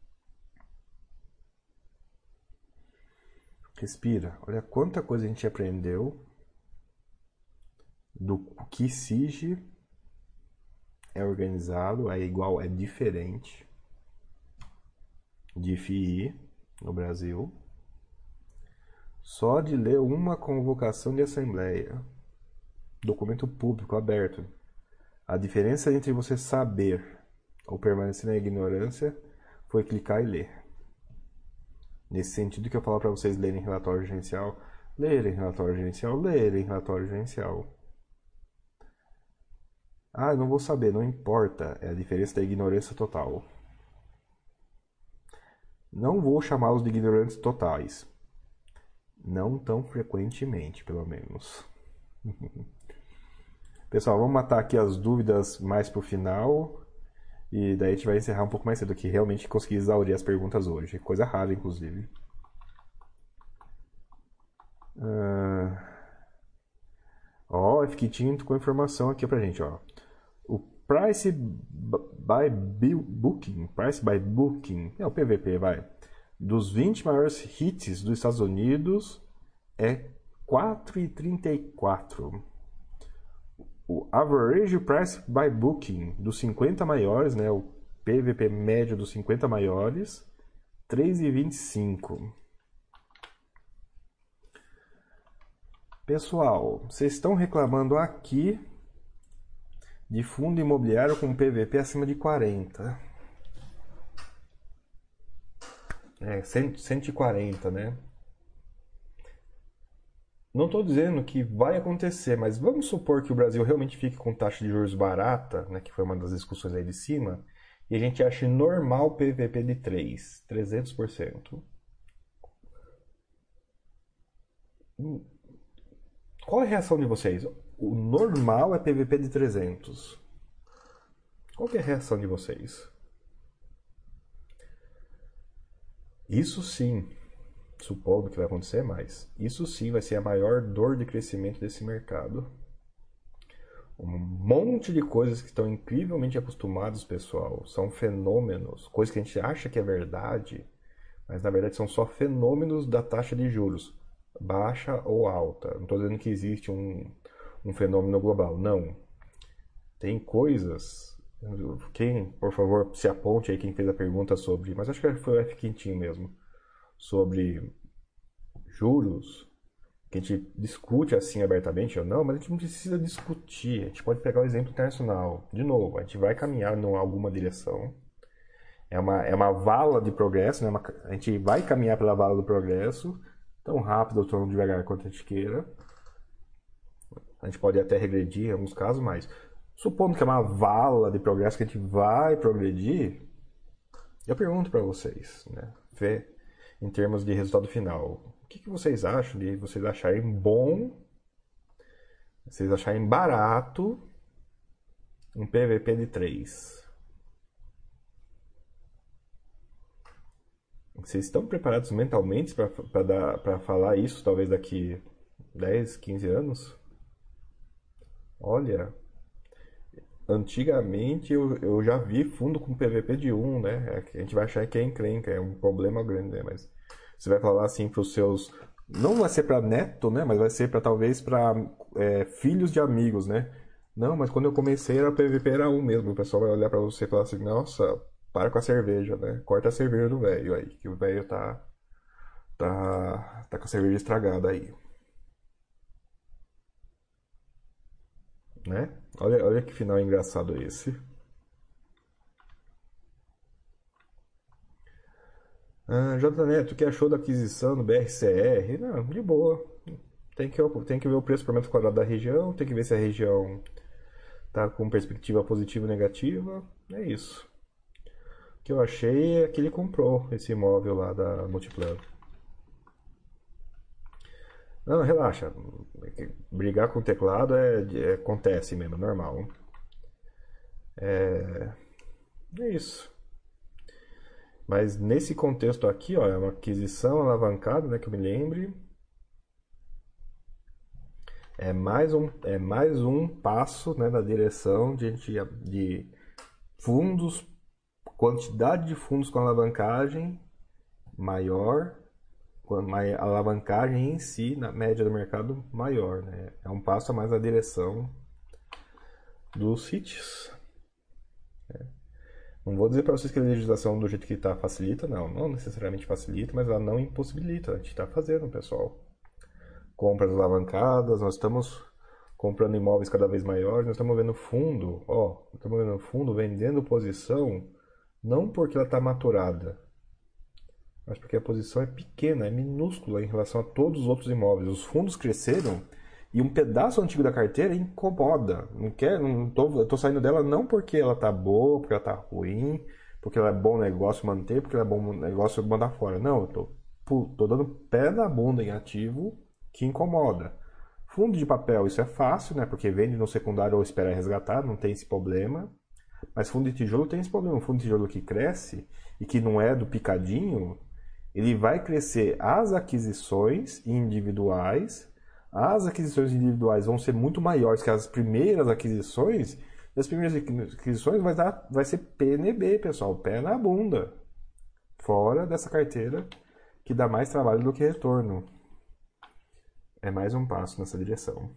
Respira, olha quanta coisa a gente aprendeu do que SIG é organizado, é igual, é diferente de FII no Brasil só de ler uma convocação de assembleia, documento público aberto. A diferença entre você saber ou permanecer na ignorância foi clicar e ler. Nesse sentido que eu falo para vocês lerem relatório gerencial, lerem relatório gerencial, lerem relatório gerencial. Ah, eu não vou saber, não importa. É a diferença da ignorância total. Não vou chamá-los de ignorantes totais. Não tão frequentemente, pelo menos. <laughs> Pessoal, vamos matar aqui as dúvidas mais pro final. E daí a gente vai encerrar um pouco mais cedo, que realmente consegui exaurir as perguntas hoje. Coisa rara, inclusive. Uh... Ó, fiquei tinto com informação aqui pra gente, ó. O Price by Booking, Price by Booking, é o PVP, vai dos 20 maiores hits dos Estados Unidos é 4,34. O average price by booking dos 50 maiores, né, o PVP médio dos 50 maiores, 3,25. Pessoal, vocês estão reclamando aqui de fundo imobiliário com PVP acima de 40. é, 140, né? Não estou dizendo que vai acontecer, mas vamos supor que o Brasil realmente fique com taxa de juros barata, né, que foi uma das discussões aí de cima, e a gente ache normal PVP de 3, 300%. Qual a reação de vocês? O normal é PVP de 300. Qual é a reação de vocês? Isso sim, supondo que vai acontecer mais, isso sim vai ser a maior dor de crescimento desse mercado. Um monte de coisas que estão incrivelmente acostumados, pessoal, são fenômenos, coisas que a gente acha que é verdade, mas na verdade são só fenômenos da taxa de juros, baixa ou alta. Não estou dizendo que existe um, um fenômeno global, não. Tem coisas quem, por favor, se aponte aí quem fez a pergunta sobre, mas acho que foi o F Quintinho mesmo, sobre juros, que a gente discute assim abertamente ou não, mas a gente não precisa discutir. A gente pode pegar o exemplo internacional. De novo, a gente vai caminhar em alguma direção. É uma, é uma vala de progresso, né? Uma, a gente vai caminhar pela vala do progresso, tão rápido ou tão devagar quanto a gente queira. A gente pode até regredir em alguns casos, mas Supondo que é uma vala de progresso que a gente vai progredir, eu pergunto para vocês, né? Ver em termos de resultado final. O que, que vocês acham de vocês acharem bom, vocês acharem barato um PVP de 3? Vocês estão preparados mentalmente para falar isso, talvez daqui 10, 15 anos? Olha, Antigamente eu, eu já vi fundo com PVP de 1, né? É a gente vai achar que é encrenca, é um problema grande, né? Mas você vai falar assim para os seus. Não vai ser para neto, né? Mas vai ser para talvez para é, filhos de amigos, né? Não, mas quando eu comecei era PVP era 1 mesmo. O pessoal vai olhar para você e falar assim: nossa, para com a cerveja, né? Corta a cerveja do velho aí, que o velho tá, tá, tá com a cerveja estragada aí. Né? Olha, olha que final engraçado esse. Ah, J Neto, o que achou da aquisição do BRCR? Não, de boa. Tem que, tem que ver o preço por metro quadrado da região, tem que ver se a região tá com perspectiva positiva ou negativa. É isso. O que eu achei é que ele comprou esse imóvel lá da Multiplan. Não, relaxa. Brigar com o teclado é, é acontece mesmo, normal. É, é isso. Mas nesse contexto aqui, ó, é uma aquisição alavancada, né, que eu me lembre. É mais um, é mais um passo né, na direção de, de fundos, quantidade de fundos com alavancagem maior a alavancagem em si, na média do mercado, maior. Né? É um passo a mais na direção dos hits. É. Não vou dizer para vocês que a legislação do jeito que está facilita, não. Não necessariamente facilita, mas ela não impossibilita. A gente está fazendo, pessoal. Compras alavancadas, nós estamos comprando imóveis cada vez maiores, nós estamos vendo fundo, ó, estamos vendo fundo vendendo posição, não porque ela está maturada, mas porque a posição é pequena, é minúscula em relação a todos os outros imóveis. Os fundos cresceram e um pedaço antigo da carteira incomoda. Não quer, não tô, eu tô saindo dela não porque ela tá boa, porque ela tá ruim, porque ela é bom negócio manter, porque ela é bom negócio mandar fora. Não, eu tô, tô dando pé na bunda em ativo que incomoda. Fundo de papel, isso é fácil, né? Porque vende no secundário ou espera resgatar, não tem esse problema. Mas fundo de tijolo tem esse problema. Um fundo de tijolo que cresce e que não é do picadinho, ele vai crescer as aquisições individuais. As aquisições individuais vão ser muito maiores que as primeiras aquisições. E as primeiras aquisições vai, dar, vai ser PNB, pessoal, pé na bunda. Fora dessa carteira que dá mais trabalho do que retorno. É mais um passo nessa direção.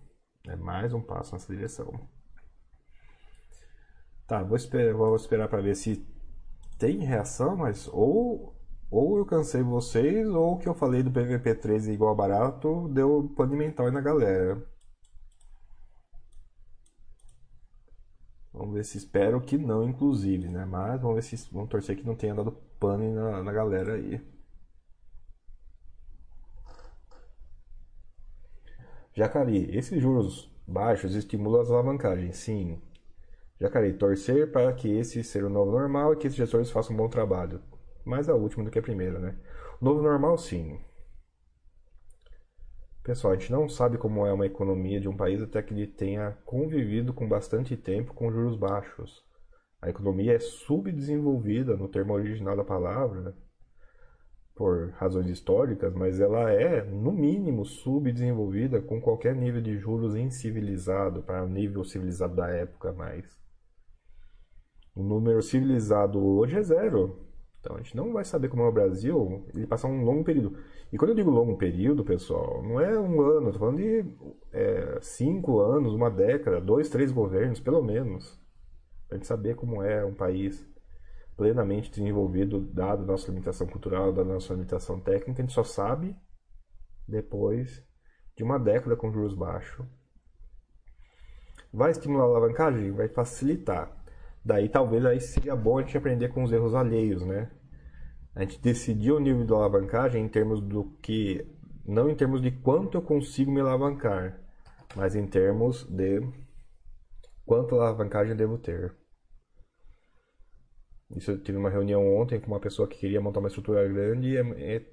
É mais um passo nessa direção. Tá, vou esperar, vou esperar para ver se tem reação, mas ou ou eu cansei vocês, ou o que eu falei do PVP 13 igual barato deu pano mental na galera. Vamos ver se espero que não, inclusive, né? Mas vamos ver se vamos torcer que não tenha dado pane na, na galera aí. Jacari, esses juros baixos estimulam as alavancagens, sim. Jacari, torcer para que esse seja o novo normal e que esses gestores façam um bom trabalho. Mais a última do que a primeira, né? O novo normal, sim. Pessoal, a gente não sabe como é uma economia de um país até que ele tenha convivido com bastante tempo com juros baixos. A economia é subdesenvolvida no termo original da palavra, por razões históricas, mas ela é, no mínimo, subdesenvolvida com qualquer nível de juros incivilizado, para o nível civilizado da época mais. O número civilizado hoje é zero. Então a gente não vai saber como é o Brasil ele passar um longo período. E quando eu digo longo período, pessoal, não é um ano, estou falando de é, cinco anos, uma década, dois, três governos, pelo menos. Para a gente saber como é um país plenamente desenvolvido, dado nossa limitação cultural, dada nossa limitação técnica, a gente só sabe depois de uma década com juros baixos. Vai estimular a alavancagem? Vai facilitar. Daí talvez aí seria bom a gente aprender com os erros alheios, né? A gente decidir o nível de alavancagem em termos do que. Não em termos de quanto eu consigo me alavancar, mas em termos de quanto alavancagem eu devo ter. Isso eu tive uma reunião ontem com uma pessoa que queria montar uma estrutura grande e é, é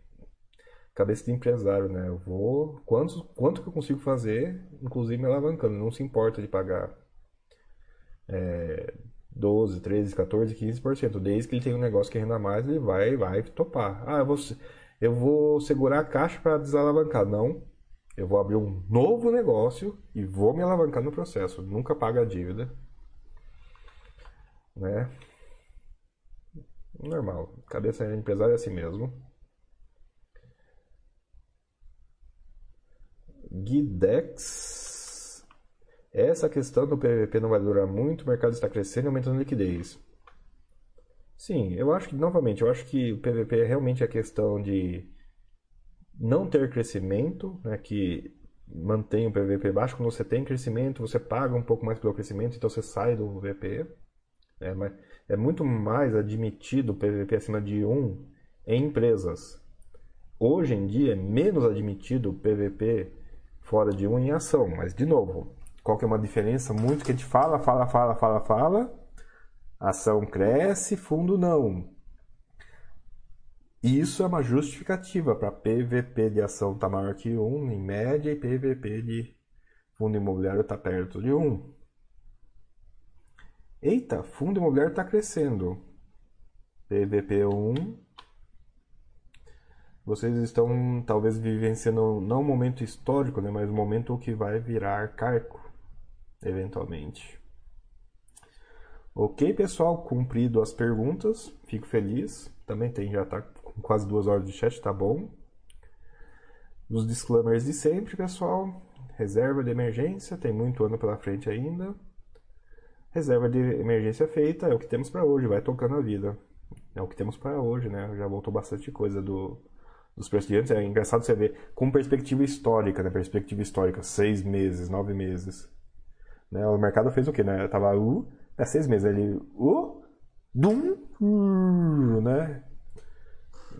cabeça de empresário, né? Eu vou. Quanto, quanto que eu consigo fazer, inclusive me alavancando, não se importa de pagar é, 12, 13, 14, 15%. Desde que ele tenha um negócio que renda mais, ele vai, vai topar. Ah, eu vou, eu vou segurar a caixa para desalavancar. Não. Eu vou abrir um novo negócio e vou me alavancar no processo. Nunca paga a dívida. Né? Normal. Cabeça de empresário é assim mesmo. Guidex. Essa questão do PVP não vai durar muito, o mercado está crescendo e aumentando a liquidez. Sim, eu acho que, novamente, eu acho que o PVP é realmente a questão de não ter crescimento, né, que mantém o PVP baixo. Quando você tem crescimento, você paga um pouco mais pelo crescimento, então você sai do VP. Né, mas é muito mais admitido o PVP acima de 1 em empresas. Hoje em dia é menos admitido o PVP fora de 1 em ação, mas de novo, qual que é uma diferença muito que a gente fala, fala, fala, fala, fala, ação cresce, fundo não. Isso é uma justificativa para PVP de ação estar tá maior que 1 em média e PVP de fundo imobiliário estar tá perto de 1. Eita, fundo imobiliário está crescendo. PVP1. Vocês estão talvez vivenciando não um momento histórico, né, mas um momento que vai virar carco, eventualmente. Ok, pessoal, cumprido as perguntas, fico feliz. Também tem, já está com quase duas horas de chat, tá bom. Os disclaimers de sempre, pessoal. Reserva de emergência, tem muito ano pela frente ainda. Reserva de emergência feita, é o que temos para hoje, vai tocando a vida. É o que temos para hoje, né? Já voltou bastante coisa do, dos preços de antes. É engraçado você ver com perspectiva histórica, né? Perspectiva histórica, seis meses, nove meses. Né? O mercado fez o quê, né? Tava uh, é seis meses, ele uh, dum, né?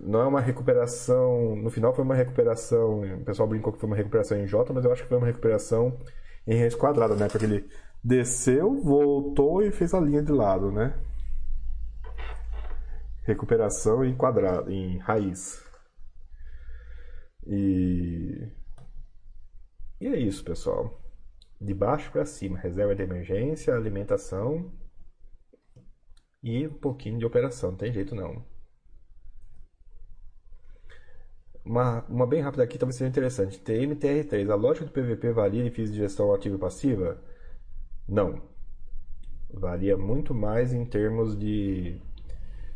Não é uma recuperação. No final foi uma recuperação. O pessoal brincou que foi uma recuperação em J, mas eu acho que foi uma recuperação em raiz quadrada, né? Porque ele desceu, voltou e fez a linha de lado, né? Recuperação em quadrado, em raiz. E e é isso, pessoal. De baixo para cima, reserva de emergência, alimentação e um pouquinho de operação, não tem jeito não. Uma, uma bem rápida aqui talvez seja interessante. TMTR3, a lógica do PVP varia de FIIs de gestão ativa e passiva? Não. Varia muito mais em termos de,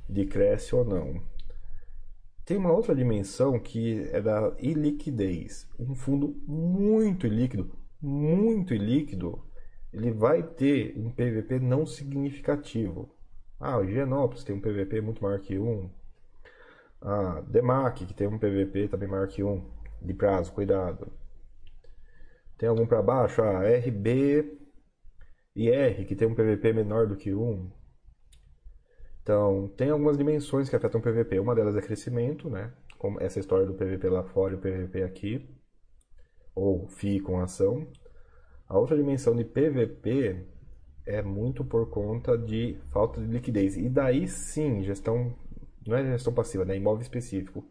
de cresce ou não. Tem uma outra dimensão que é da iliquidez. Um fundo muito ilíquido, muito ilíquido, ele vai ter um PVP não significativo. Ah, o Higienópolis tem um PVP muito maior que 1. Ah, Demac, que tem um PVP também maior que 1. De prazo, cuidado. Tem algum para baixo? Ah, RB e R, que tem um PVP menor do que 1. Então, tem algumas dimensões que afetam o PVP. Uma delas é crescimento, né? Como essa história do PVP lá fora e o PVP aqui. Ou FII com ação. A outra dimensão de PVP é muito por conta de falta de liquidez. E daí sim, gestão, não é gestão passiva, né? imóvel específico.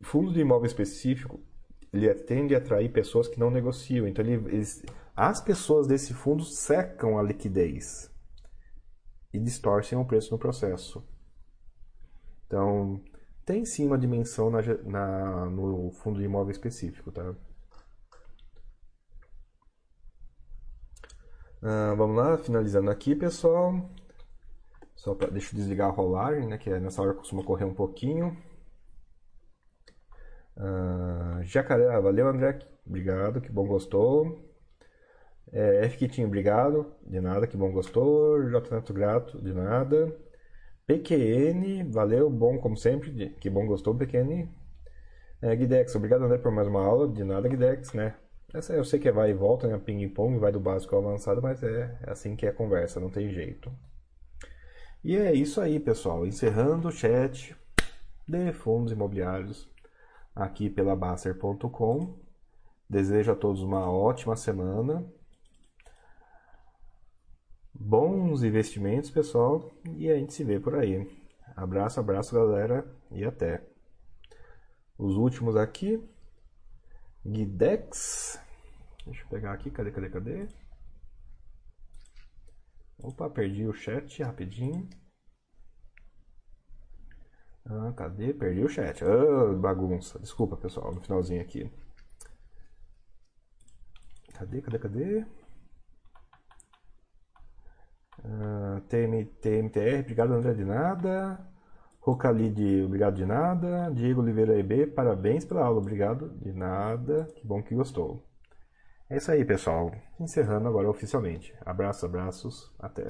Fundo de imóvel específico, ele tende a atrair pessoas que não negociam. Então, ele, eles, as pessoas desse fundo secam a liquidez e distorcem o preço no processo. Então, tem sim uma dimensão na, na, no fundo de imóvel específico, tá? Ah, vamos lá, finalizando aqui, pessoal. Só pra, deixa eu desligar a rolagem, né? Que é nessa hora costuma correr um pouquinho. Ah, jacaré, ah, valeu André, obrigado, que bom gostou. É, F Kitinho, obrigado, de nada, que bom gostou. J Neto Grato, de nada. PQN, valeu, bom como sempre, que bom gostou, PQN. É, Guidex, obrigado André por mais uma aula, de nada Guidex, né? Essa eu sei que é vai e volta, né? Ping-pong, vai do básico ao avançado, mas é, é assim que é a conversa, não tem jeito. E é isso aí, pessoal. Encerrando o chat de fundos imobiliários aqui pela Baster.com. Desejo a todos uma ótima semana. Bons investimentos, pessoal. E a gente se vê por aí. Abraço, abraço, galera. E até. Os últimos aqui. Guidex. Deixa eu pegar aqui, cadê, cadê, cadê? Opa, perdi o chat rapidinho. Ah, cadê? Perdi o chat. Ah, bagunça. Desculpa, pessoal, no finalzinho aqui. Cadê, cadê, cadê? Ah, TM, TMTR, obrigado André de nada. Rocalide, obrigado de nada. Diego Oliveira EB, parabéns pela aula, obrigado de nada. Que bom que gostou. É isso aí, pessoal. Encerrando agora oficialmente. Abraços, abraços, até.